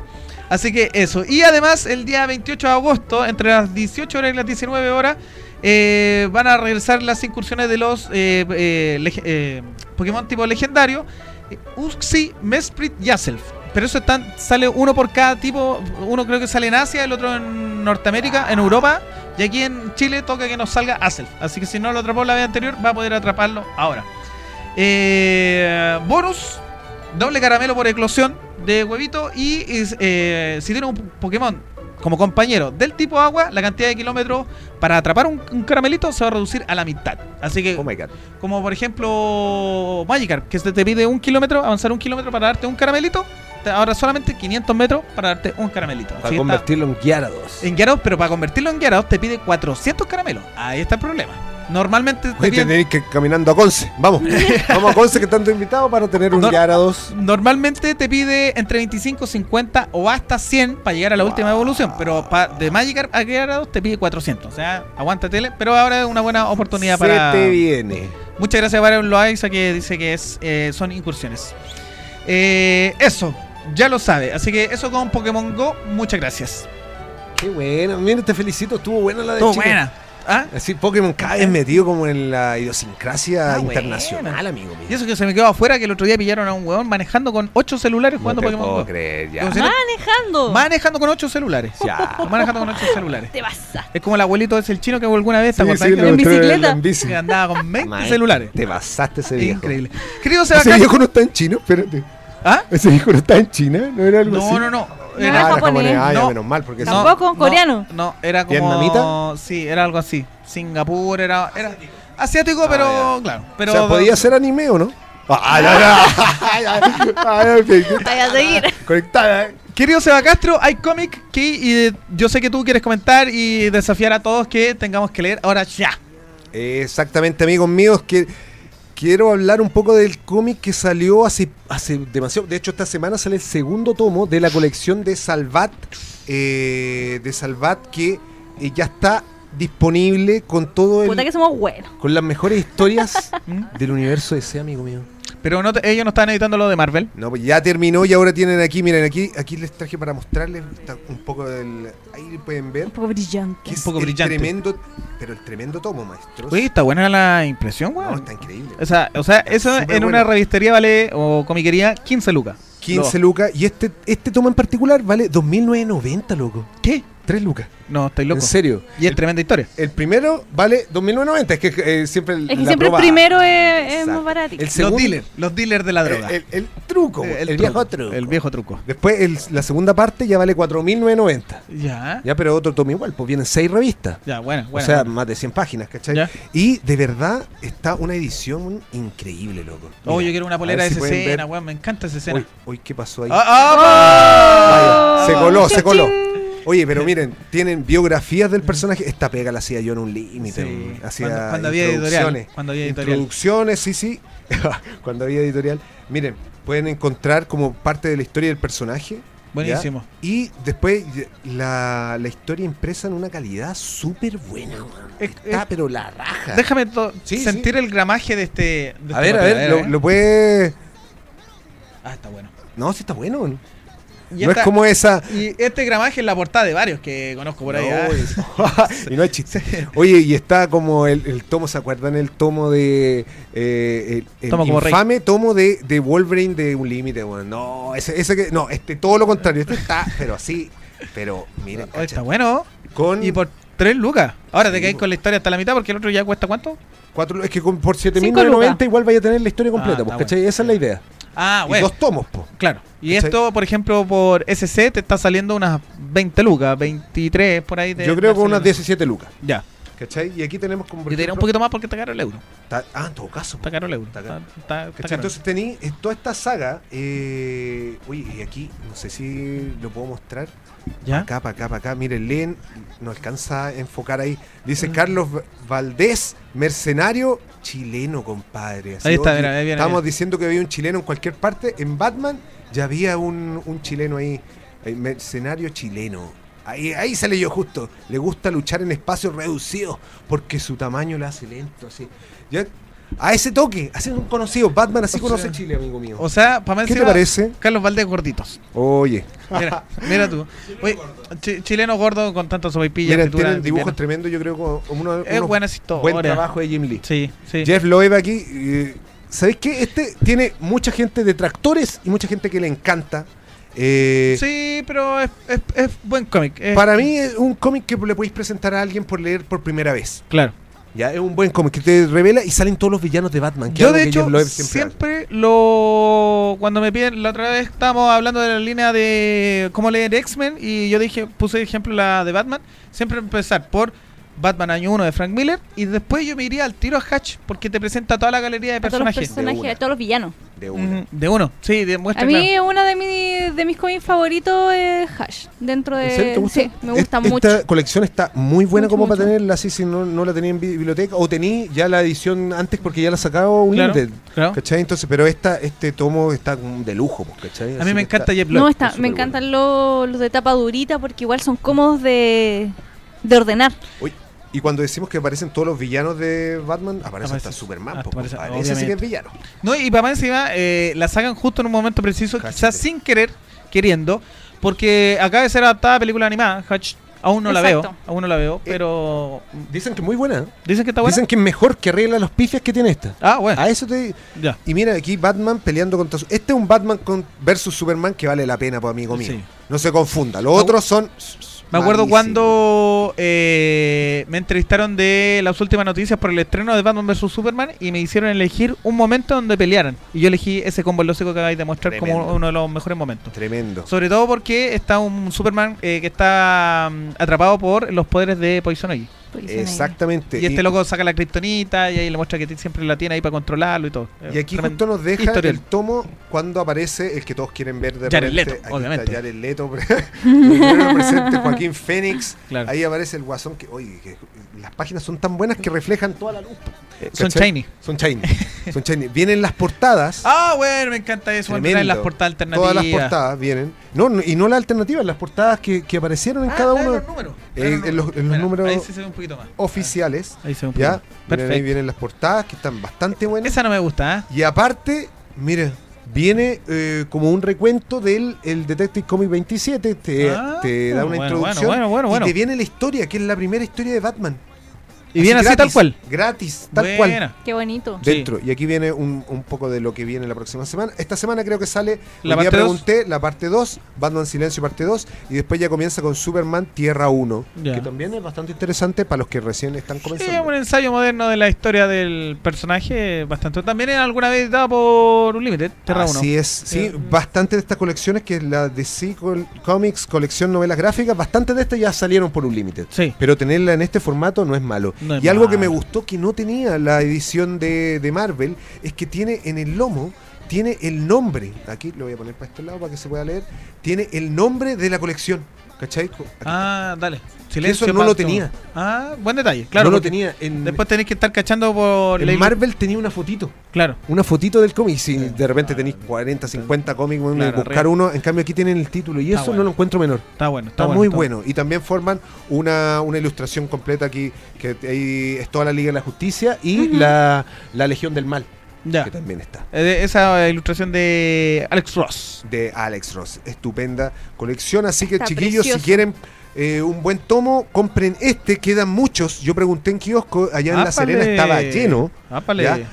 Así que eso. Y además, el día 28 de agosto, entre las 18 horas y las 19 horas, eh, van a regresar las incursiones de los eh, eh, eh, Pokémon tipo legendario: Uxie, Mesprit y Aself. Pero eso están, sale uno por cada tipo. Uno creo que sale en Asia, el otro en Norteamérica, en Europa. Y aquí en Chile toca que nos salga Aself. Así que si no lo atrapó la vez anterior, va a poder atraparlo ahora. Bonus: doble caramelo por eclosión de huevito. Y eh, si tiene un Pokémon como compañero del tipo agua, la cantidad de kilómetros para atrapar un, un caramelito se va a reducir a la mitad. Así que, Oh my god. como por ejemplo Magikarp, que se te pide un kilómetro, avanzar un kilómetro para darte un caramelito, te- ahora solamente 500 metros para darte un caramelito. Para Así que está- convertirlo en Gyarados. en Gyarados, pero para convertirlo en Gyarados te pide 400 caramelos. Ahí está el problema. Normalmente te Oye, tenéis que ir caminando a Conce. Vamos. Vamos a Conce que están invitados para tener un No. Gyarados. Normalmente te pide entre 25, 50 o hasta 100 para llegar a la última evolución. Pero pa- de Magikarp a Gyarados te pide 400. O sea, aguántatele. Pero ahora es una buena oportunidad Se para. te viene. Muchas gracias a Baron Loaiza que dice que es eh, son incursiones. Eh, eso, ya lo sabe. Así que eso con Pokémon Go, muchas gracias. Qué bueno. Mira, te felicito. Estuvo buena la de Estuvo buena. ¿Ah? Así, Pokémon cada vez metido como en la idiosincrasia Ah, internacional, amigo mío. Y eso que se me quedó afuera que el otro día pillaron a un huevón manejando con 8 celulares jugando no te Pokémon puedo Go. creer, ya. Manejando. Manejando con 8 celulares. Ya. Manejando con 8 celulares. Te pasaste. Es como el abuelito ese el chino que alguna vez ¿te Sí, sí, En bicicleta. en bici. que andaba con 20 Mae, celulares. Te pasaste ese viejo. Increíble. Querido Ese Sebastián. viejo no está en Chino, espérate. ¿Ah? Ese viejo no está en China, ¿no era algo así? No, no, no. No era japonés. Ah, ya, No. menos mal, porque No. Tampoco, coreano. No, era como. ¿Vietnamita? Sí, era algo así. Singapur era. era asiático, Ah, pero claro. Pero, o sea, podía ser anime o no. Ah, ya. Ay, ay, ay, ay, Vaya a seguir. Conectada. Querido Seba Castro, hay cómic que y, yo sé que tú quieres comentar y desafiar a todos que tengamos que leer ahora ya. Exactamente, amigos míos, que quiero hablar un poco del cómic que salió hace, hace demasiado. De hecho, esta semana sale el segundo tomo de la colección de Salvat, eh, de Salvat que eh, ya está disponible con todo el, Puta que somos buenos. con las mejores historias ¿Mm? del universo ese, amigo mío. Pero no te- ellos no están editando lo de Marvel. No, pues ya terminó y ahora tienen aquí, miren aquí, aquí les traje para mostrarles está un poco del, ahí pueden ver Un poco brillante. que Un es poco el brillante. tremendo, pero el tremendo tomo, maestros. Oye, está buena la impresión, No, weón. está increíble. O sea, o sea eso Súper en bueno. una revistería vale, o comiquería, 15 lucas. 15 lucas y este este tomo en particular vale 2.990, loco. ¿Qué? 3 lucas. No, estoy loco. En serio. Y es tremenda historia. El primero vale 2.990, es que eh, siempre Es que la siempre el primero es, es más barato. El Los segundo- dealers, los dealers de la el, droga. el- el truco, Eh, el, truco, viejo truco. El viejo truco. Después el- la segunda parte ya vale 4.990. Ya. Ya, pero otro tomo igual, pues vienen 6 revistas. Ya, bueno, bueno. o sea, bueno. más de 100 páginas, ¿cachai? Ya. Y de verdad está una edición increíble, loco. Oh, Mira, yo quiero una polera de si esa escena, weón. Me encanta esa escena. Uy, uy, ¿qué pasó ahí? ¡Ah, ah, Vaya, se coló, se coló. Oye, pero miren, tienen biografías del personaje. Esta pega la hacía yo en un límite. Sí. Hacía cuando- cuando había editorial, introducciones. cuando había editorial. Introducciones, sí, sí. cuando había editorial. Miren, pueden encontrar como parte de la historia del personaje. Buenísimo. ¿ya? Y después la, la historia impresa en una calidad súper buena. Es- Está, es- pero la raja. Déjame Sí, sentir el gramaje de este. de este a ver, a ver, lo, ¿eh? lo puede. Ah, está bueno. No, sí está bueno. Y no esta- es como esa. Y este gramaje es la portada de varios que conozco por ahí. No, ¿ah? y, y no hay chiste. Oye, y está como el, el tomo, ¿se acuerdan? El tomo de. eh, el el Tomo como rey. infame tomo de, de Wolverine de un límite, weón. No, ese, ese que. No, este todo lo contrario. Este está, pero así. Pero miren, Oh, está bueno. con Y por 3 lucas. Ahora te po. con la historia hasta la mitad porque el otro ya cuesta cuánto? cuatro, es que con, por Cinco 7.990 lucas. igual vaya a tener la historia Ah, completa, está pues, ¿cachai? Esa es la idea. Ah, Y bueno. dos tomos, pues. Claro. Y ¿Cachai? esto, por ejemplo, por SC te está saliendo unas 20 lucas, 23 por ahí. Yo creo que unas saliendo. 17 lucas. Ya. ¿Cachai? Y aquí tenemos como. Y te un poquito más porque está caro el euro. está- ah, en todo caso. Está caro el euro. Está Está, caro. está- está ¿Cachai? caro. Entonces tení eh, toda esta saga. Eh, uy, y aquí, no sé si lo puedo mostrar. ¿Ya? Acá, para acá, para acá. Miren, leen, no alcanza a enfocar ahí. Dice. Carlos Valdés, mercenario chileno, compadre. Así, Ahí está, oye, mira, ahí viene, Estábamos mira. diciendo que había un chileno en cualquier parte. En Batman ya había un, un chileno ahí. mercenario chileno. Ahí, ahí sale yo justo. Le gusta luchar en espacios reducidos porque su tamaño le hace lento. Así. Ya, a ese toque, así es un conocido. Batman así O conoce sea, Chile, amigo mío. O sea, para ¿Qué te parece? Carlos Valdés gorditos. Oye, Mira, mira tú. Oye, chi- chileno gordo con tantas sopaipillas. frituras tienen dibujos tremendos. Yo creo que como uno, Es unos buena historia. buen trabajo de Jim Lee. Sí, sí. Jeff Loeb aquí. eh, ¿Sabéis qué? Este tiene mucha gente detractores y mucha gente que le encanta. Eh, Sí, pero es, es, es buen cómic. es- Para mí es un cómic que le podéis presentar a alguien por leer por primera vez. Claro. Ya, es un buen cómic que te revela y salen todos los villanos de Batman. que Yo de hecho siempre, lo cuando me piden la otra vez estábamos hablando de la línea de cómo leer X-Men y yo dije puse ejemplo la de Batman, siempre empezar por Batman año 1 de Frank Miller y después yo me iría al tiro a Hatch porque te presenta toda la galería de A todos los personajes personajes, una. a todos los villanos. De una. Ujú, de uno, sí, demuestra A mí claro. uno de, mi- de mis cómics favoritos es Hash. Dentro de... ¿En serio te gusta? Sí, me gusta Es- mucho. Esta colección está muy buena Mucho, como para tenerla así si no, no la tenía en bi- biblioteca o tení ya la edición antes porque ya la sacaba un Claro, limited. claro. ¿Cachai? Entonces, pero esta, este tomo está de lujo, pues, ¿cachai? A mí me encanta Jeff. No, está, es me encantan los, los de tapa durita porque igual son cómodos de, de ordenar. Uy, y cuando decimos que aparecen todos los villanos de Batman, aparece Aparece- hasta Superman. hasta po, aparece-. Ese sí que es villano. No, y para más encima eh, la sacan justo en un momento preciso, quizás sin querer, queriendo, porque acaba de ser adaptada a película animada, Hatch. Aún no la veo, aún no la veo, pero Dicen que es muy buena. ¿eh? dicen que está buena. Dicen que es mejor que arregla los pifias que tiene esta. Ah, bueno, A eso te ya. Y mira, aquí Batman peleando contra su... Este es un Batman con... versus Superman que vale la pena, pues, amigo mío. Sí. No se confunda. Los otros son... Me acuerdo Malísimo. cuando eh, me entrevistaron de las últimas noticias por el estreno de Batman vs Superman y me hicieron elegir un momento donde pelearan. Y yo elegí ese combo lógico que acabáis de mostrar como uno de los mejores momentos. Tremendo. Sobre todo porque está un Superman eh, que está mm, atrapado por los poderes de Poison Ivy. Exactamente. Y este loco saca la kriptonita y ahí le muestra que siempre la tiene ahí para controlarlo y todo. Y aquí Tremendo. justo nos deja historial. el tomo cuando aparece el que todos quieren ver de Jared repente. Leto, Aquí obviamente. Está Jared Leto, primero presente Joaquín Fénix. Claro. Ahí aparece el guasón que, oye, que las páginas son tan buenas que reflejan toda la luz. Eh, Son ¿cachai? shiny. Son shiny. Son shiny. Vienen las portadas. Ah, bueno, me encanta eso. Traen las portadas alternativas. Todas las portadas vienen. No, no, y no las alternativas, las portadas que, que aparecieron en Ah, cada uno los números. Eh, en los- en los Mira, números Ahí se ve un poquito más. oficiales. Ahí se ve un poquito ¿Ya? más. Miren, ahí Perfecto. vienen las portadas que están bastante buenas. Esa no me gusta, ¿eh? Y aparte, mira, viene eh, como un recuento del el Detective Comic 27. Te, Ah, te da una bueno, introducción. bueno, bueno, bueno. Y te viene la historia, que es la primera historia de Batman. Y viene así tal gratis, cual. Gratis, tal cual. Qué bonito. Sí. Dentro. Y aquí viene un, un poco de lo que viene la próxima semana. Esta semana creo que sale, La parte dos. pregunté, la parte 2, Batman Silencio parte 2, y después ya comienza con Superman Tierra 1, Ya. que también es bastante interesante para los que recién están Sí, comenzando. es un ensayo moderno de la historia del personaje bastante. También es alguna vez dado por Unlimited, Terra 1. Así es, sí, Sí. bastante de estas colecciones, que es la DC Col- Comics, colección novelas gráficas, bastante de estas ya salieron por Unlimited. Sí. Pero tenerla en este formato no es malo. No y algo que me gustó que no tenía la edición de, de Marvel es que tiene en el lomo, tiene el nombre, aquí lo voy a poner para este lado para que se pueda leer, tiene el nombre de la colección. ¿Cachai? Aquí Ah, dale. Eso no lo tenía. Ah, buen detalle. Claro, no lo tenía. En, Después tenéis que estar cachando por en Marvel tenía una fotito. Claro. Una fotito del cómic. Si de repente tenéis 40, 50 cómics, Claro, buscar arriba. uno. En cambio, aquí tienen el título. Y Está eso no lo encuentro menor. Está bueno. Está, Está, bueno, muy está bueno. Y también forman una, una ilustración completa aquí, que ahí es toda la Liga de la Justicia y la, la Legión del Mal, Ya. que también está. Eh, esa ilustración de Alex Ross. De Alex Ross. Estupenda colección. Así que, Está chiquillos, precioso. si quieren eh, un buen tomo, compren este. Quedan muchos. Yo pregunté en kiosco, allá en La. Serena estaba lleno.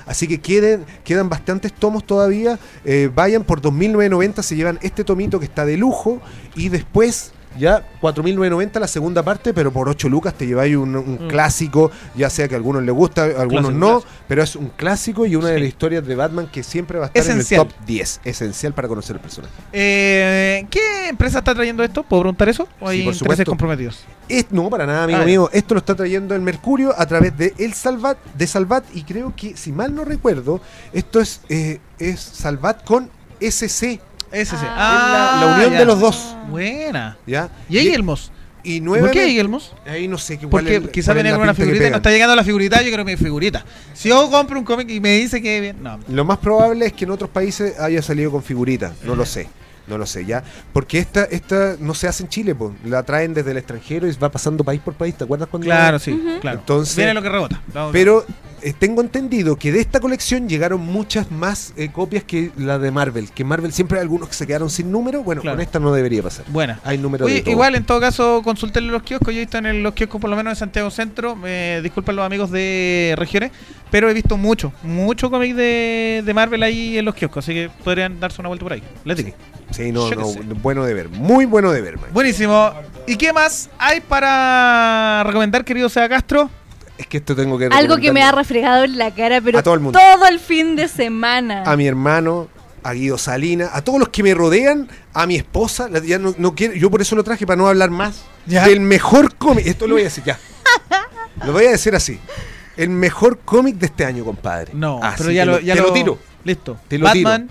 Así que queden, quedan bastantes tomos todavía. Eh, vayan por 2.990, se llevan este tomito que está de lujo. Y después, ya 4.990 la segunda parte, pero por 8 lucas te lleváis un, un Mm. clásico. Ya sea que a algunos les gusta, a algunos Clásico, no. clásico. Pero es un clásico y una de las historias de Batman que siempre va a estar Esencial. en el top 10. Esencial para conocer el personaje. Eh, ¿Qué empresa está trayendo esto? ¿Puedo preguntar eso? ¿O hay Sí, por intereses supuesto. comprometidos? Es- no, para nada, amigo Ah, mío. Esto lo está trayendo el Mercurio a través de El Salvat, de Salvat. Y creo que, si mal no recuerdo, esto es, eh, es Salvat con SC. Ese sí. Ah. la, la unión ya. de los dos. Buena. ¿ya? ¿Y Eigelmos? Y ¿Por nuevamente, qué Eigelmos? Ahí no sé Porque es- quizá cuál es viene la alguna pinta que figurita y no está llegando la figurita, yo creo que mi figurita. Si yo compro un cómic y me dice que bien, no. Lo más probable es que en otros países haya salido con figurita. No lo sé. No lo sé, ya. Porque esta, esta no se hace en Chile, po. la traen desde el extranjero y va pasando país por país. ¿Te acuerdas cuando.? Claro, sí, Ujú. claro. Entonces- viene lo que rebota. Vamos- Pero eh, tengo entendido que de esta colección llegaron muchas más eh, copias que la de Marvel. Que Marvel siempre hay algunos que se quedaron sin número. Bueno, Claro. con esta no debería pasar. Buena. Hay número de Oye, todo. igual en todo caso consulten los kioscos. Yo he visto en el- los kioscos, por lo menos en Santiago Centro. Me disculpan los amigos de regiones, pero he visto mucho, mucho cómic de, de Marvel ahí en los kioscos. Así que podrían darse una vuelta por ahí. Les digo. Sí, no, Yo no, sé. bueno de ver. Muy bueno de ver, man. Buenísimo. ¿Y qué más hay para recomendar, querido Sea Castro? Es que esto tengo que Algo que me ha refregado en la cara, pero A todo el mundo. todo el fin de semana. a mi hermano, a Guido Salina, a todos los que me rodean, a mi esposa, la- ya no, no quiero, yo por eso lo traje para no hablar más Ya. del mejor cómic, esto lo voy a decir ya. lo voy a decir así. El mejor cómic de este año, compadre. No, Así pero ya, lo, ya te lo tiro. Listo. Te lo Batman.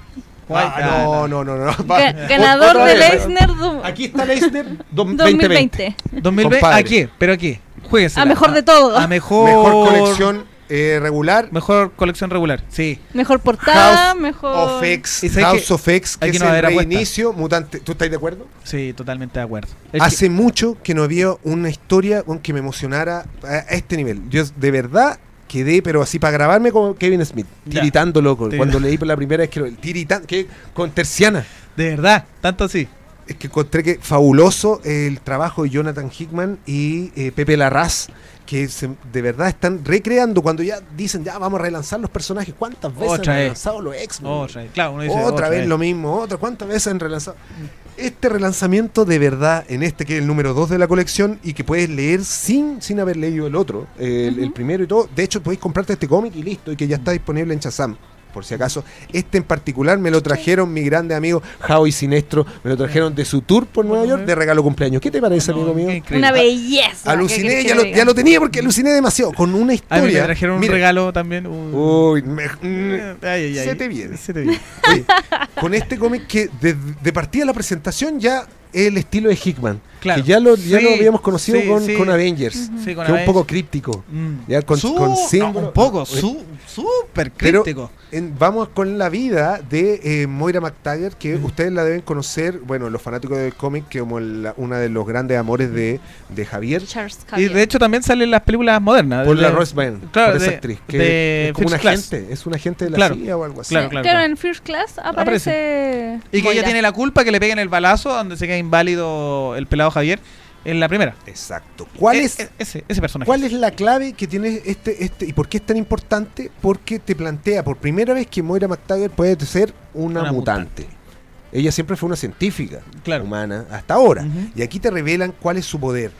Ah, no, no, no, no. Ga- ganador otra del vez. Eisner du- Aquí está Leicester 2020. 2020. Compadre. ¿A qué? ¿Pero a qué? Jueguesela. A mejor de todo. A mejor. Mejor colección eh, regular. Mejor colección regular. Sí. Mejor portada, House mejor. of X, ¿Y sabes House que of X, que aquí es no va a el reinicio mutante. ¿Tú estás de acuerdo? Sí, totalmente de acuerdo. Es Hace mucho que no había una historia weón, que me emocionara a a este nivel. Yo de verdad quedé, pero así para grabarme con Kevin Smith, tiritando loco. Cuando leí por la primera vez que lo tiritando, que con Terciana. de verdad, tanto así. Es que encontré que fabuloso el trabajo de Jonathan Hickman y eh, Pepe Larraz, que se- de verdad están recreando cuando ya dicen, ya vamos a relanzar los personajes. ¿Cuántas veces Otra han vez. relanzado los X-Men? Otra vez. Claro, dice otra, vez lo mismo, otra, ¿cuántas veces han relanzado? Este relanzamiento de verdad en este que es el número 2 de la colección y que puedes leer sin, sin haber leído el otro, el, el primero y todo. De hecho, podéis comprarte este cómic y listo, y que ya está disponible en Chazam. Por si acaso, este en particular me lo trajeron mi grande amigo Howie Sinestro, me lo trajeron de su tour por Nueva York de regalo cumpleaños. ¿Qué te parece, amigo mío? Una belleza. ¿qué Aluciné, ya lo, diga? ya lo tenía porque aluciné demasiado. Con una A mí me historia. trajeron un Mira, regalo también. Uy, me- mm, ay, ay, ay. se te viene. Se te viene. Oye, con este cómic que de, de partida la presentación ya es el estilo de Hickman. Claro. Que ya lo, ya Sí, lo habíamos conocido sí, con, sí. con Avengers. Sí, con que es un Avengers. poco críptico. Mm. Ya, con- Su- con no, símbolo- un poco, su- súper Pero- crítico. En- vamos con la vida de eh, Moira McTaggart, que Mm. ustedes la deben conocer, bueno, los fanáticos del cómic, que como la- una de los grandes amores de, de Javier. Charles Y de hecho también salen las películas modernas. Por de- la Rose Byrne, claro, por esa de- actriz, que de es como un First Class. agente, es un agente de la Claro. CIA o algo así. Claro, claro, claro. en First Class aparece. Y que Moira. ella tiene la culpa que le peguen el balazo donde se queda inválido el pelado Javier en la primera. Exacto. ¿Cuál E- es, e- ese, ese personaje? ¿Cuál es la clave que tiene este, este y por qué es tan importante? Porque te plantea por primera vez que Moira McTaggart puede ser una, Una mutante. Ella siempre fue una científica Claro. humana hasta ahora. Y aquí te revelan cuál es su poder.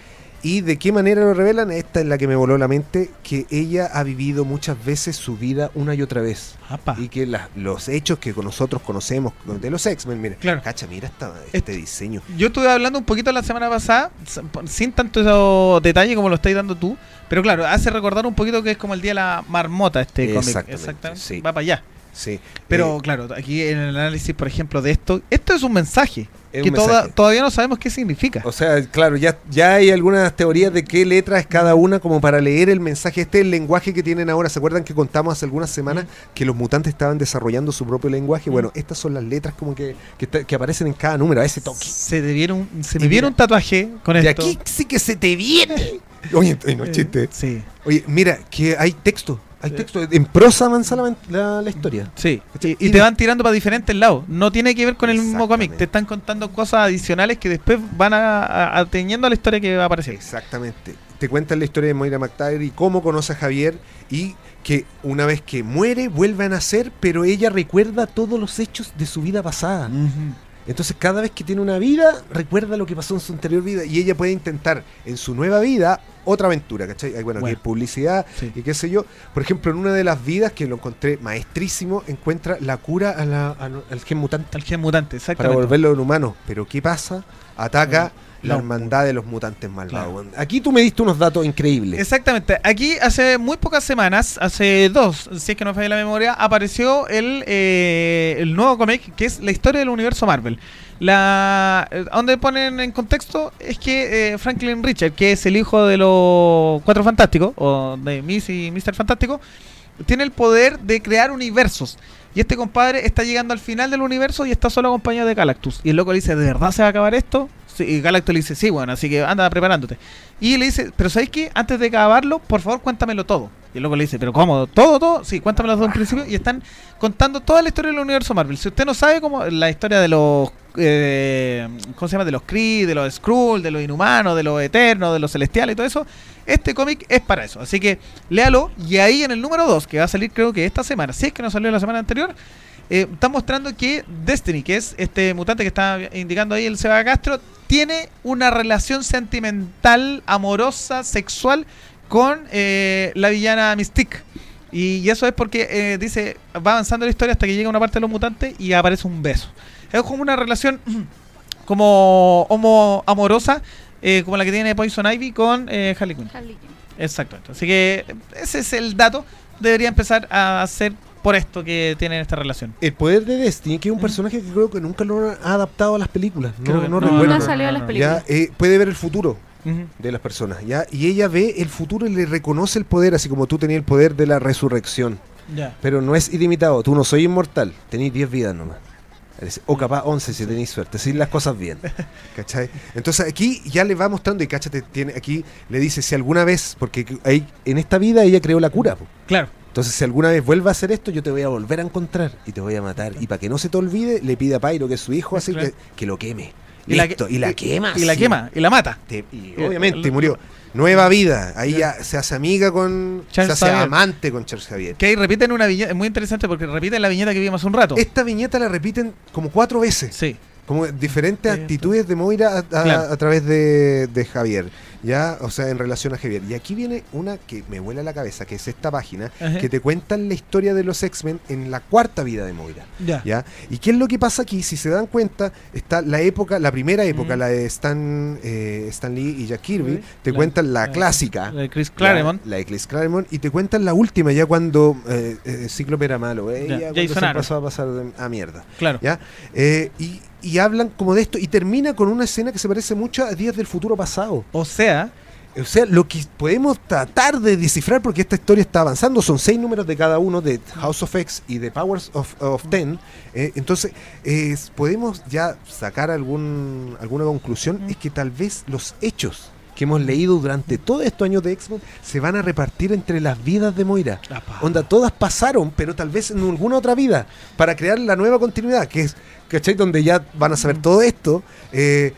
¿Y de qué manera lo revelan? Esta es la que me voló la mente, que ella ha vivido muchas veces su vida una y otra vez. Apa. Y que la- los hechos que con nosotros conocemos de los X-Men, mira, Claro. cacha, mira esta- este diseño. Yo estuve hablando un poquito la semana pasada, sin tanto detalle como lo estáis dando tú, pero claro, hace recordar un poquito que es como el día de la marmota este cómic. Exactamente, sí. Va para allá. Sí. Pero Eh, claro, aquí en el análisis, por ejemplo, de esto, esto es un mensaje Es que un toda- mensaje. todavía no sabemos qué significa. O sea, claro, ya, ya hay algunas teorías de qué letra es cada una como para leer el mensaje. Este es el lenguaje que tienen ahora. ¿Se acuerdan que contamos hace algunas semanas que los mutantes estaban desarrollando su propio lenguaje? Bueno, estas son las letras como que, que, aparecen en cada número, a ese toque. Se debieron, se me vieron un tatuaje con De esto. aquí sí que se te viene. Oye, oye, no es Eh, chiste. Sí, Oye, mira, que hay texto. Hay texto. En prosa avanza la, la- la historia. sí. Y, y te van tirando para diferentes lados. No tiene que ver con el mismo cómic. Te están contando cosas adicionales que después van a, a- a la historia que va a aparecer. Exactamente. Te cuentan la historia de Moira McTaggart y cómo conoce a Javier y que una vez que muere vuelve a nacer, pero ella recuerda todos los hechos de su vida pasada. Entonces cada vez que tiene una vida, recuerda lo que pasó en su anterior vida y ella puede intentar en su nueva vida otra aventura, ¿cachai? Bueno, Bueno. que es publicidad Sí. y qué sé yo. Por ejemplo, en una de las vidas que lo encontré maestrísimo, encuentra la cura a la- a no- al gen mutante Al gen mutante, para volverlo en humano. Pero ¿qué pasa? Ataca la No. hermandad de los mutantes malvados. Aquí tú me diste unos datos increíbles. Exactamente. Aquí hace muy pocas semanas, hace dos, si es que no falla la memoria, apareció el, eh, el nuevo cómic que es la historia del universo Marvel. La, eh, donde ponen en contexto es que eh, Franklin Richard, que es el hijo de los Cuatro Fantásticos, o de Miss y Mr. Fantástico, tiene el poder de crear universos. Y este compadre está llegando al final del universo y está solo acompañado de Galactus. Y el loco le dice, ¿de verdad se va a acabar esto? Y Galactus le dice, sí, bueno, así que anda preparándote. Y le dice, pero ¿sabes qué? Antes de acabarlo, por favor, cuéntamelo todo. Y loco le dice, ¿pero cómo? ¿Todo, todo? Sí, cuéntamelo todo en principio. Y están contando toda la historia del universo Marvel. Si usted no sabe cómo la historia de los... eh, ¿Cómo se llama? De los Kree, de los Skrull, de los Inhumanos, de los Eternos, de los Celestiales y todo eso. Este cómic es para eso. Así que léalo. Y ahí en el número 2, que va a salir creo que esta semana, si es que no salió la semana anterior, eh, está mostrando que Destiny, que es este mutante que está indicando ahí el Seba Castro, tiene una relación sentimental, amorosa, sexual con eh, la villana Mystique. Y, eso es porque eh, dice, va avanzando la historia hasta que llega una parte de los mutantes y aparece un beso. Es como una relación como homo amorosa, eh, como la que tiene Poison Ivy con eh, Harley Quinn. Harley Quinn. Exactamente. Así que ese es el dato. Debería empezar a hacer por esto que tienen esta relación. El poder de Destiny, que es un personaje que creo que nunca lo ha adaptado a las películas. No, Creo que no no, recuerdo. No salió a las películas. Ya, eh, puede ver el futuro de las personas, ¿ya? Y ella ve el futuro y le reconoce el poder, así como tú tenías el poder de la resurrección. Ya. Pero no es ilimitado, tú no soy inmortal, tenés 10 vidas nomás. O capaz 11 si tenéis suerte, si las cosas bien. ¿Cachai? Entonces aquí ya le va mostrando y cáchate, tiene, aquí le dice si alguna vez, porque ahí, en esta vida ella creó la cura. po. Claro. Entonces si alguna vez vuelva a hacer esto, yo te voy a volver a encontrar y te voy a matar. Y para que no se te olvide, le pide a Pyro, que es su hijo, así Claro. que, que lo queme. Y la que- y la quema. Y la quema, y la mata. Te- y Eh, obviamente lo- murió. Nueva vida. Ahí ya se hace amiga con. Charles se hace amante con Charles Javier. Que ahí repiten una viñeta, es muy interesante porque repiten la viñeta que vimos hace un rato. Esta viñeta la repiten como cuatro veces. Sí. Como diferentes Sí, actitudes de Moira a, a- Claro. a través de, de Javier, ¿ya? O sea, en relación a Javier. Y aquí viene una que me vuela la cabeza, que es esta página, Ajá. que te cuentan la historia de los X-Men en la cuarta vida de Moira. Ya. ¿Ya? ¿Y qué es lo que pasa aquí? Si se dan cuenta, está la época, la primera época, Mm. la de Stan, eh, Stan Lee y Jack Kirby, Sí. te La- cuentan la, la- clásica. La de Chris Claremont. La de Chris Claremont. Y te cuentan la última, ya cuando eh, eh, Cíclope era malo. eh, Ya, ya cuando Jason se pasó a pasar a mierda. Claro. ¿ya? Eh, y, y hablan como de esto. Y termina con una escena que se parece mucho a Días del Futuro Pasado. O sea, O sea, lo que podemos tratar de descifrar, porque esta historia está avanzando, son seis números de cada uno, de House of X y de Powers of, of Ten. eh, entonces, eh, podemos ya sacar algún, alguna conclusión, Mm. es que tal vez los hechos que hemos leído durante todos estos años de X-Men se van a repartir entre las vidas de Moira. apa. Onda, todas pasaron, pero tal vez en alguna otra vida, para crear la nueva continuidad, que es, ¿cachai? Donde ya van a saber Mm. todo esto. eh,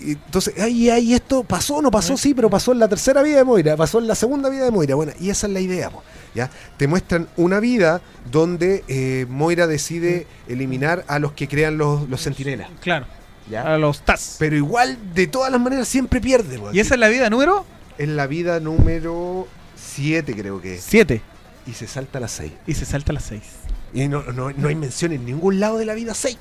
entonces, ay, ay, esto pasó, no pasó, sí, pero pasó en la tercera vida de Moira, pasó en la segunda vida de Moira. Bueno, y esa es la idea, po, ¿ya? Te muestran una vida donde eh, Moira decide eliminar a los que crean los, los sentinelas, claro. ¿Ya? A los TAS. Pero igual, de todas las maneras, siempre pierde, ¿Y esa es la vida número Es la vida número 7, creo que es. 7? Y se salta a la 6. Y se salta a las 6. Y no, no, no hay mención en ningún lado de la vida 6.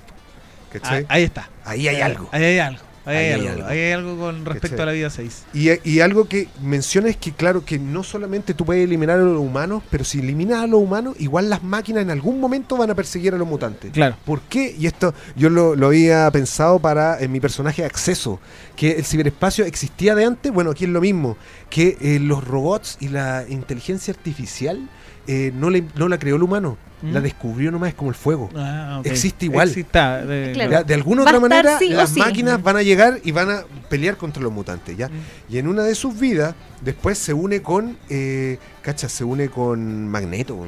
¿Cachai? ahí está. Ahí hay algo. Ahí hay algo. Ahí hay, algo. algo. Ahí hay algo con respecto ¿Cachai? a la vida 6. Y, y algo que menciona es que, claro, que no solamente tú puedes eliminar a los humanos, pero si eliminas a los humanos, igual las máquinas en algún momento van a perseguir a los mutantes. Claro. ¿Por qué? Y esto yo lo, lo había pensado para en mi personaje Acceso, que el ciberespacio existía de antes. Bueno, aquí es lo mismo, que eh, los robots y la inteligencia artificial eh, no, le- no la creó el humano, Mm. la descubrió nomás como el fuego. Ah, ok. Existe igual. Exista, de- Claro. De, de alguna otra manera, sí las sí. máquinas van a llegar y van a pelear contra los mutantes, ¿ya? Mm. Y en una de sus vidas, después se une con, eh, cacha, se une con Magneto.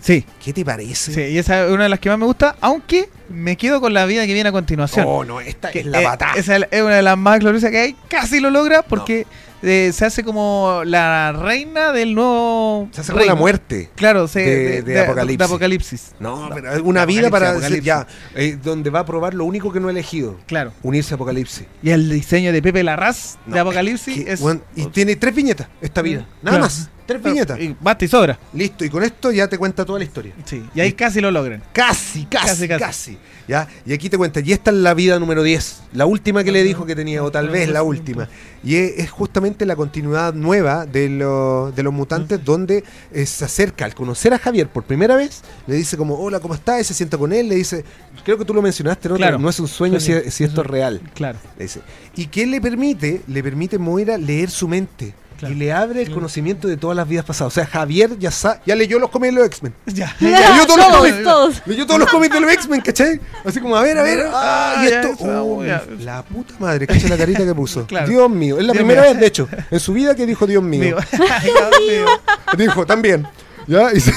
Sí, ¿Qué te parece? sí, y esa es una de las que más me gusta, aunque me quedo con la vida que viene a continuación. Oh, no, esta Que, es la eh, patada. esa es una de las más gloriosas que hay. Casi lo logra porque eh, se hace como la reina del nuevo. Se hace como la muerte. Claro, se- de- de Apocalipsis. de Apocalipsis. No, No, pero es una vida para Apocalipsis. ya, eh, donde va a probar lo único que no ha elegido, Claro. unirse a Apocalipsis. Y el diseño de Pepe Larraz No, de Apocalipsis Que, es. weón, y tiene tres viñetas esta vida. Nada Claro. más. Tres viñetas. Y basta y sobra. Listo. Y con esto ya te cuenta toda la historia. Sí. Y ahí casi lo logran. Casi, casi, Casi, casi, casi. ¿Ya? Y aquí te cuenta, y esta es la vida número 10, la última que le dijo que tenía, o tal vez la última. Y es, es justamente la continuidad nueva de, lo- de los mutantes, donde eh, se acerca al conocer a Javier por primera vez, le dice como, hola, ¿cómo estás? Y se sienta con él, le dice, creo que tú lo mencionaste, ¿no? Claro. No es un sueño si, Sueño. si esto es real. Claro. le dice. ¿Y qué le permite? Le permite Moira leer su mente. Claro. Y le abre el Mm. conocimiento de todas las vidas pasadas. O sea, Javier ya, sa- ya leyó los cómics de los X-Men. Ya. Leyó todos los cómics. todos. Leyó todos los cómics de los X-Men, ¿cachai? Así como, a ver, a ver. Ah, Ah, y ya, esto. eso, oh, ya. la puta madre, cacha la carita que puso. Claro. Dios mío. Es la Dios primera mío. vez, de hecho, en su vida que dijo Dios mío. Dios mío. Dijo también. ¿Ya? Y se,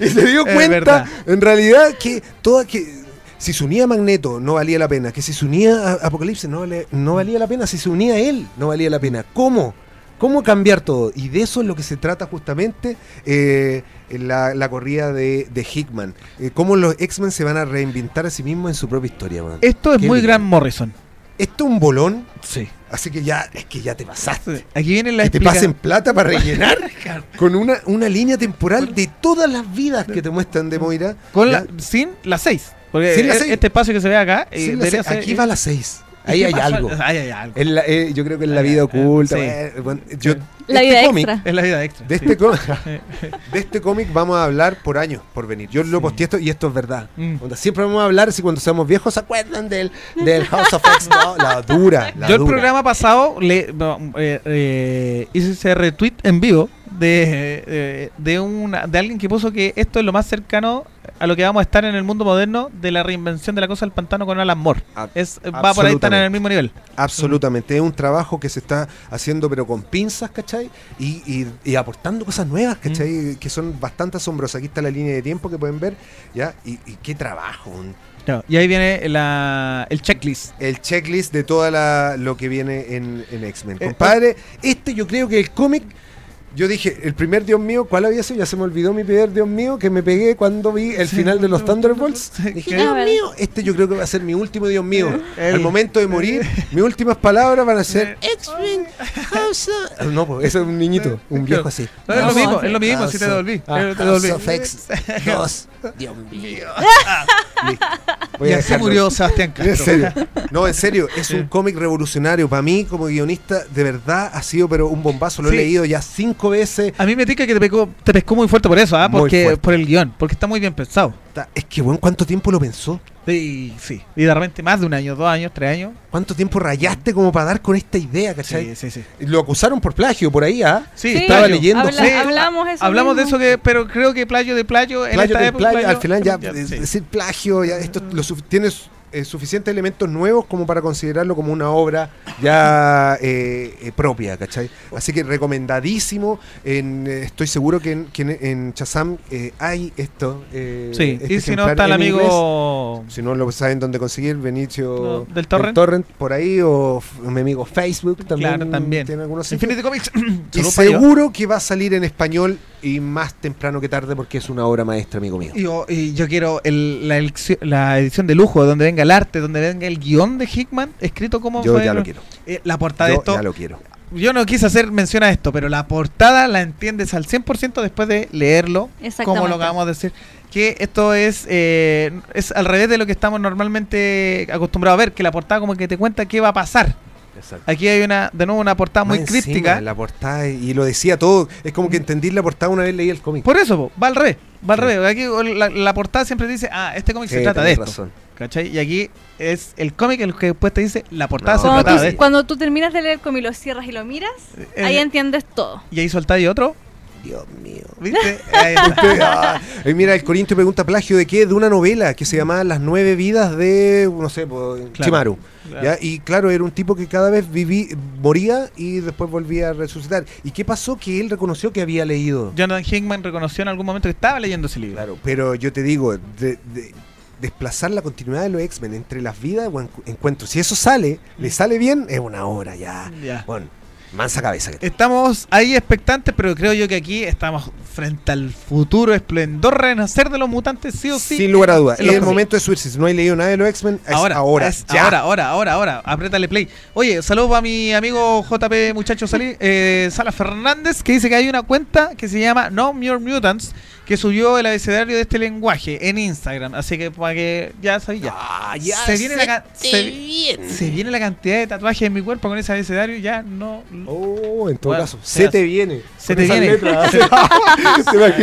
y se dio cuenta, en realidad, que toda que. Si se unía a Magneto, no valía la pena. Que si se unía a Apocalipsis, no, vale- no valía la pena. Si se unía a él, no valía la pena. ¿Cómo? ¿Cómo cambiar todo? Y de eso es lo que se trata justamente eh, la, la corrida de, de Hickman. Eh, cómo los X-Men se van a reinventar a sí mismos en su propia historia. man. Esto es muy. Grant Morrison. Esto es un bolón, Sí. así que ya, es que ya te pasaste. Aquí viene la Que te pasen plata para rellenar con una, una línea temporal de todas las vidas que te muestran de Moira. Con la, sin las 6. Porque Sin las e- seis. este espacio que se ve acá. eh, ser- aquí va a las 6. Ahí hay algo. Ahí hay algo. En la- eh, yo creo que en la vida oculta. sí. bueno, yo- La este vida cómic- extra. Es la vida extra. De sí. este, cómic, de este cómic vamos a hablar por años, por venir. Yo lo posteé esto y esto es verdad. Mm. Siempre vamos a hablar, si cuando seamos viejos se acuerdan del, del House of X. No, la dura. La Yo el programa pasado le no, eh, eh, hice ese retweet en vivo de, eh, de, una, de alguien que puso que esto es lo más cercano a lo que vamos a estar en el mundo moderno de la reinvención de la cosa del pantano con Alan Moore. A- Es, va por ahí, están en el mismo nivel. Absolutamente, es un trabajo que se está haciendo pero con pinzas, ¿cachai? Y, y- y aportando cosas nuevas, ¿cachai? Que son bastante asombrosas. Aquí está la línea de tiempo que pueden ver, ¿ya? Y, y qué trabajo. un- Y ahí viene la, el checklist. El checklist de toda la, lo que viene en, en X-Men. Eh, Compadre, este yo creo que el cómic Yo dije, el primer Dios mío, ¿cuál había sido? Ya se me olvidó mi primer Dios mío que me pegué cuando vi el Sí, final de los Thunderbolts. sí, Dije, Dios Ah, mío, este yo creo que va a ser mi último Dios mío. El- Al momento de morir, mis últimas palabras van a ser. X-Men House of-" No, pues, ese es un niñito, un viejo así. No, es lo mismo, es lo mismo, si te devolví. ah, te House devolví. of X, dos, Dios mío. Voy Y a así murió Sebastián Castro. En serio. No, en serio, es un cómic revolucionario. Para mí, como guionista, de verdad ha sido pero un bombazo. Lo Sí. he leído ya cinco veces. A mí me tica que te, pegó, te pescó muy fuerte por eso, ¿ah? Porque, por el guion, porque está muy bien pensado. Es que, bueno, ¿cuánto tiempo lo pensó? Y, sí. Y de repente más de un año, dos años, tres años. ¿Cuánto tiempo rayaste como para dar con esta idea, cachai? sí, sí. Lo acusaron por plagio por ahí, ¿ah? Sí, Sí. Estaba plagio. leyendo. Habla- sí. hablamos eso Hablamos de eso, que pero creo que playo de playo, en Plagio esta de época, plagio, al final ya, es sí. decir plagio, ya esto lo suf- tienes eh, suficientes elementos nuevos como para considerarlo como una obra ya eh, eh, propia, ¿cachai? Así que recomendadísimo. En, eh, estoy seguro que en, que en, Shazam eh, hay esto. eh, Sí, este y si no está el inglés. amigo Si no lo saben dónde conseguir, Benicio No, del torrent. por ahí, o mi amigo Facebook también, Claro, también. tiene algunos. Infinity Comics. Y seguro que va a salir en español y más temprano que tarde porque es una obra maestra, amigo mío. Y yo, y yo quiero el- la, elección- la edición de lujo, donde venga el arte, donde venga el guion de Hickman, escrito como Yo fue ya el- lo quiero. eh, la portada de esto. ya lo quiero. Yo no quise hacer mención a esto, pero la portada la entiendes al 100% después de leerlo, como lo acabamos de decir. Que esto es, eh, es al revés de lo que estamos normalmente acostumbrados a ver, que la portada como que te cuenta qué va a pasar. Exacto. Aquí hay una, de nuevo una portada muy encima, críptica. La portada, y lo decía todo. Es como que entendí la portada una vez leí el cómic. Por eso, po, va al revés. Va al Sí. revés. Aquí la, la portada siempre dice, ah, este cómic se trata de esto. razón. ¿Cachai? Y aquí es el cómic el que después te dice, la portada No. se Cuando trata tú, de esto. cuando tú terminas de leer el cómic, lo cierras y lo miras, Eh, ahí entiendes todo. Y ahí soltáis otro, Dios mío. ¿viste? Ahí está. Usted, ah, mira, el Corintio pregunta plagio de qué? De una novela que se llamaba Las nueve vidas de, no sé, Chimaru. Claro. ¿ya? Y claro, era un tipo que cada vez viví, moría y después volvía a resucitar. ¿Y qué pasó? Que él reconoció que había leído. Jonathan Hickman reconoció en algún momento que estaba leyendo ese libro. Claro, pero yo te digo, de- de- desplazar la continuidad de los X-Men entre las vidas o encu- encuentros, si eso sale, le sale bien, es una obra ya. Ya. Bueno, mansa cabeza. que Estamos ahí expectantes, pero creo yo que aquí estamos frente al futuro esplendor renacer de los mutantes, sí o sí. Sin lugar a dudas. En Es el momento de subirse. Si no hay leído nada de los X-Men, es ahora, ahora. es ya. ahora, ahora, ahora, ahora, apriétale play. Oye, saludos para mi amigo JP Muchacho Salí, eh, Sala Fernández, que dice que hay una cuenta que se llama No More Mutants, que subió el abecedario de este lenguaje en Instagram. Así que para que ya sabéis ya. Ah, ya se, viene la, ca- te se, viene. se viene la cantidad de tatuajes en mi cuerpo con ese abecedario, ya no. Oh, en todo Bueno, caso, se se te viene. Se te viene. letras. Se-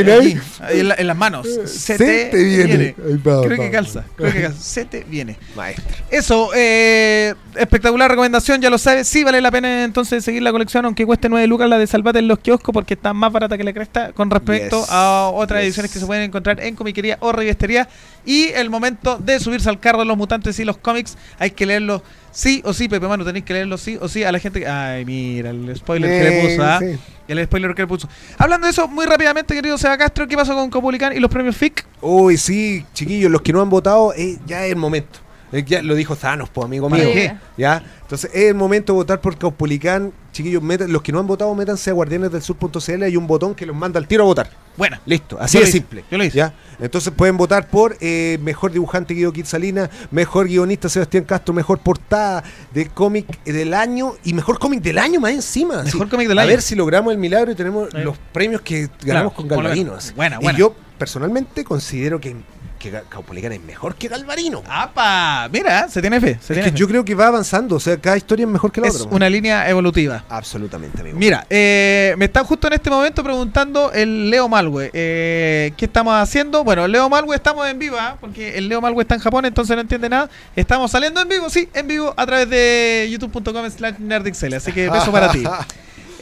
¿Te ahí en, la- en las manos. Se, te, viene. Va, Creo va, que calza. va. Creo que calza. Se te viene. Maestro. Eso, eh, espectacular recomendación, ya lo sabes. Sí vale la pena entonces seguir la colección, aunque cueste 9 lucas la de Salvate en los kioscos, porque está más barata que la cresta con respecto Yes, a otras yes. ediciones que se pueden encontrar en comiquería o revistería. Y el momento de subirse al carro de los mutantes y los cómics, hay que leerlos sí o sí, Pepe Manu, tenéis que leerlos sí o sí a la gente que... Ay, mira, el spoiler que le puso, ¿ah? Sí. El spoiler que le puso. Hablando de eso, muy rápidamente, querido Seba Castro, ¿qué pasó con Copulicán y los premios FIC? Uy, sí, chiquillos, los que no han votado, eh, ya es el momento. Eh, ya lo dijo Thanos, pues amigo ¿Para mío. qué? ¿Ya? Entonces es el momento de votar por Caupolicán. Chiquillos, metan- los que no han votado, métanse a guardianesdelsur.cl. Hay un botón que los manda al tiro a votar. Bueno, Listo, así de simple. yo lo hice. ¿ya? Entonces pueden votar por eh, mejor dibujante Guido Quinzalina, mejor guionista Sebastián Castro, mejor portada de cómic del año y mejor cómic del año más encima. Mejor Sí. cómic del a año. ver si logramos el milagro y tenemos los premios que ganamos Claro, con Galvarino. así. Buena, y buena. yo personalmente considero que, que Caupolicán es mejor que Galvarino. ¡Apa! Mira, se tiene fe. Se es tiene que fe. yo creo que va avanzando, o sea, cada historia es mejor que la es otra. man. una línea evolutiva. Absolutamente, amigo. Mira, eh, me está justo en este momento preguntando el Leo Malwe. Eh, ¿Qué estamos haciendo? Bueno, el Leo Malwe estamos en vivo, ¿ah? porque el Leo Malwe está en Japón, entonces no entiende nada. Estamos saliendo en vivo, sí, en vivo, a través de youtube.com slash nerdixel. Así que beso para ti.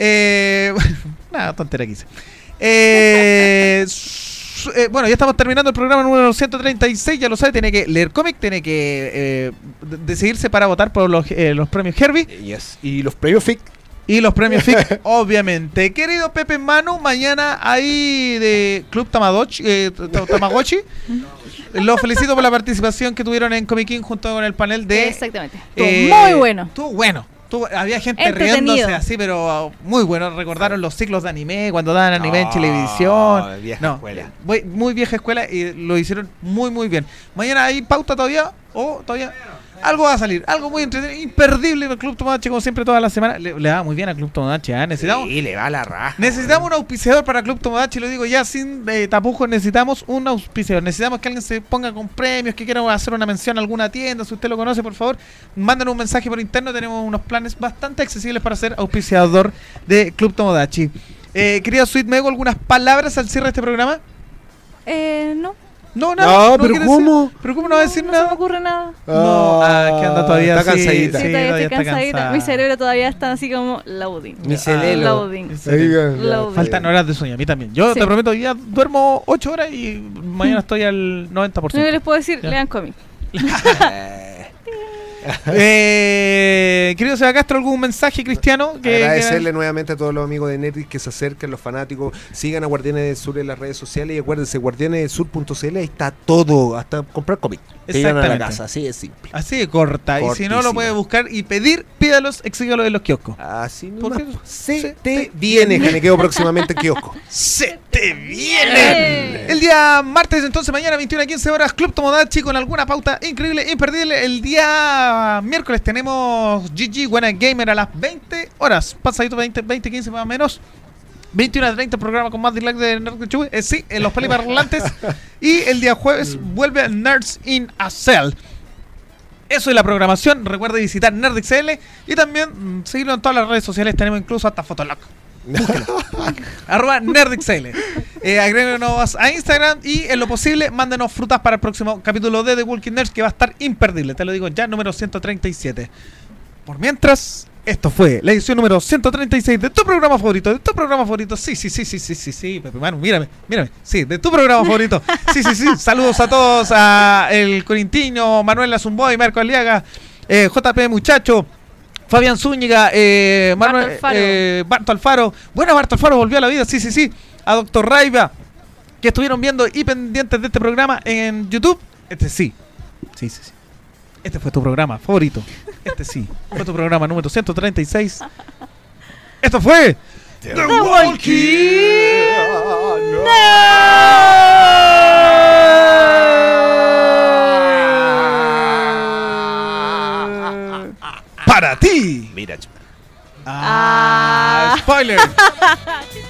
Eh, nada, tontera que hice. Eh, eh, bueno, ya estamos terminando el programa número 136. Ya lo sabe, tiene que leer cómic, tiene que eh, de- decidirse para votar por los, eh, los premios Herbie Yes. Y los premios FIC. y los premios FIC, obviamente. Querido Pepe Manu, mañana hay de Club Tamagotchi. eh, Tamagotchi. Los felicito por la participación que tuvieron en Comic King junto con el panel de. Exactamente. Estuvo eh, muy bueno. Estuvo bueno. Tuvo- había gente riéndose así, pero muy bueno. Recordaron los ciclos de anime, cuando daban anime en No, televisión. vieja no, escuela. Muy, muy vieja escuela y lo hicieron muy, muy bien. Mañana hay pauta todavía, o todavía. Algo va a salir, algo muy entretenido, imperdible en el Club Tomodachi, como siempre, toda la semana. Le, le va muy bien al Club Tomodachi, ¿ah? Necesitamos, Sí, le va la raja. necesitamos un auspiciador para Club Tomodachi, lo digo ya sin eh, tapujos, necesitamos un auspiciador. Necesitamos que alguien se ponga con premios, que quiera hacer una mención a alguna tienda, si usted lo conoce, por favor, mándanos un mensaje por interno, tenemos unos planes bastante accesibles para ser auspiciador de Club Tomodachi. Eh, querida Sweet Mego, ¿algunas palabras al cierre de este programa? Eh, no. No, nada. No, pero quiere ¿cómo? decir- ¿Pero cómo no va a decir no se me nada? ocurre nada. No, ah, que anda todavía Está así, cansadita. Sí, Sí, todavía todavía estoy está cansadita. cansada. Mi cerebro todavía está así como loading. Mi cerebro. Loading. En serio. Oigan, Loading. Faltan horas de sueño, a mí también. Yo Sí. te prometo, ya duermo 8 horas y mañana estoy al 90%. Lo que les puedo decir, Ya. lean cómic. Eh, querido Seba Castro, ¿algún mensaje cristiano? Que, Agradecerle nuevamente a todos los amigos de Nerdix que se acerquen, los fanáticos, sigan a Guardianes del Sur en las redes sociales y acuérdense, guardianesdelsur.cl, ahí está todo, hasta comprar cómic. Que a la Exactamente. casa, así de simple. Así de corta. Y si no lo puede buscar y pedir, pídalos, exígalo de los kioscos. Así ¿Por nomás. qué? Se Se te te viene, Janequeo, próximamente en kiosco. ¡Se te vienen! Eh. El día martes, entonces, mañana 21 a 15 horas, Club Tomodachi con alguna pauta increíble, imperdible. El día miércoles tenemos GG Buena Gamer a las 20 horas, pasadito 20, 20 15 más o menos. 21 a 30 programa con más dislike de Nerd Chuy. Eh, sí, en los peliparlantes. y el día jueves vuelve Nerds in a Cell. Eso es la programación. Recuerde visitar NerdXL y también mm, seguirlo en todas las redes sociales. Tenemos incluso hasta Fotolog. Arroba NerdXL. Eh, agréguenos a Instagram y en lo posible mándenos frutas para el próximo capítulo de The Walking Nerds que va a estar imperdible. Te lo digo ya, número 137. Por mientras, esto fue la edición número 136 de tu programa favorito. De tu programa favorito. Sí, sí, sí, sí, sí, sí, sí. Pepe Manu, mírame, mírame. Sí, de tu programa favorito. Sí, sí, sí. Saludos a todos. A el Corintino, Manuel Azumboy, Marco Aliaga, eh, JP Muchacho. Fabián Zúñiga, eh, Manuel, Barto Alfaro. eh, Barto Alfaro. Bueno, Barto Alfaro volvió a la vida, sí, sí, sí. A Doctor Raiva, que estuvieron viendo y pendientes de este programa en YouTube. Este sí. Sí, sí, sí. Este fue tu programa favorito. Este sí. Fue tu programa número 136. Esto fue The Walking. Para ti. Mira, chupa. Ah, spoiler.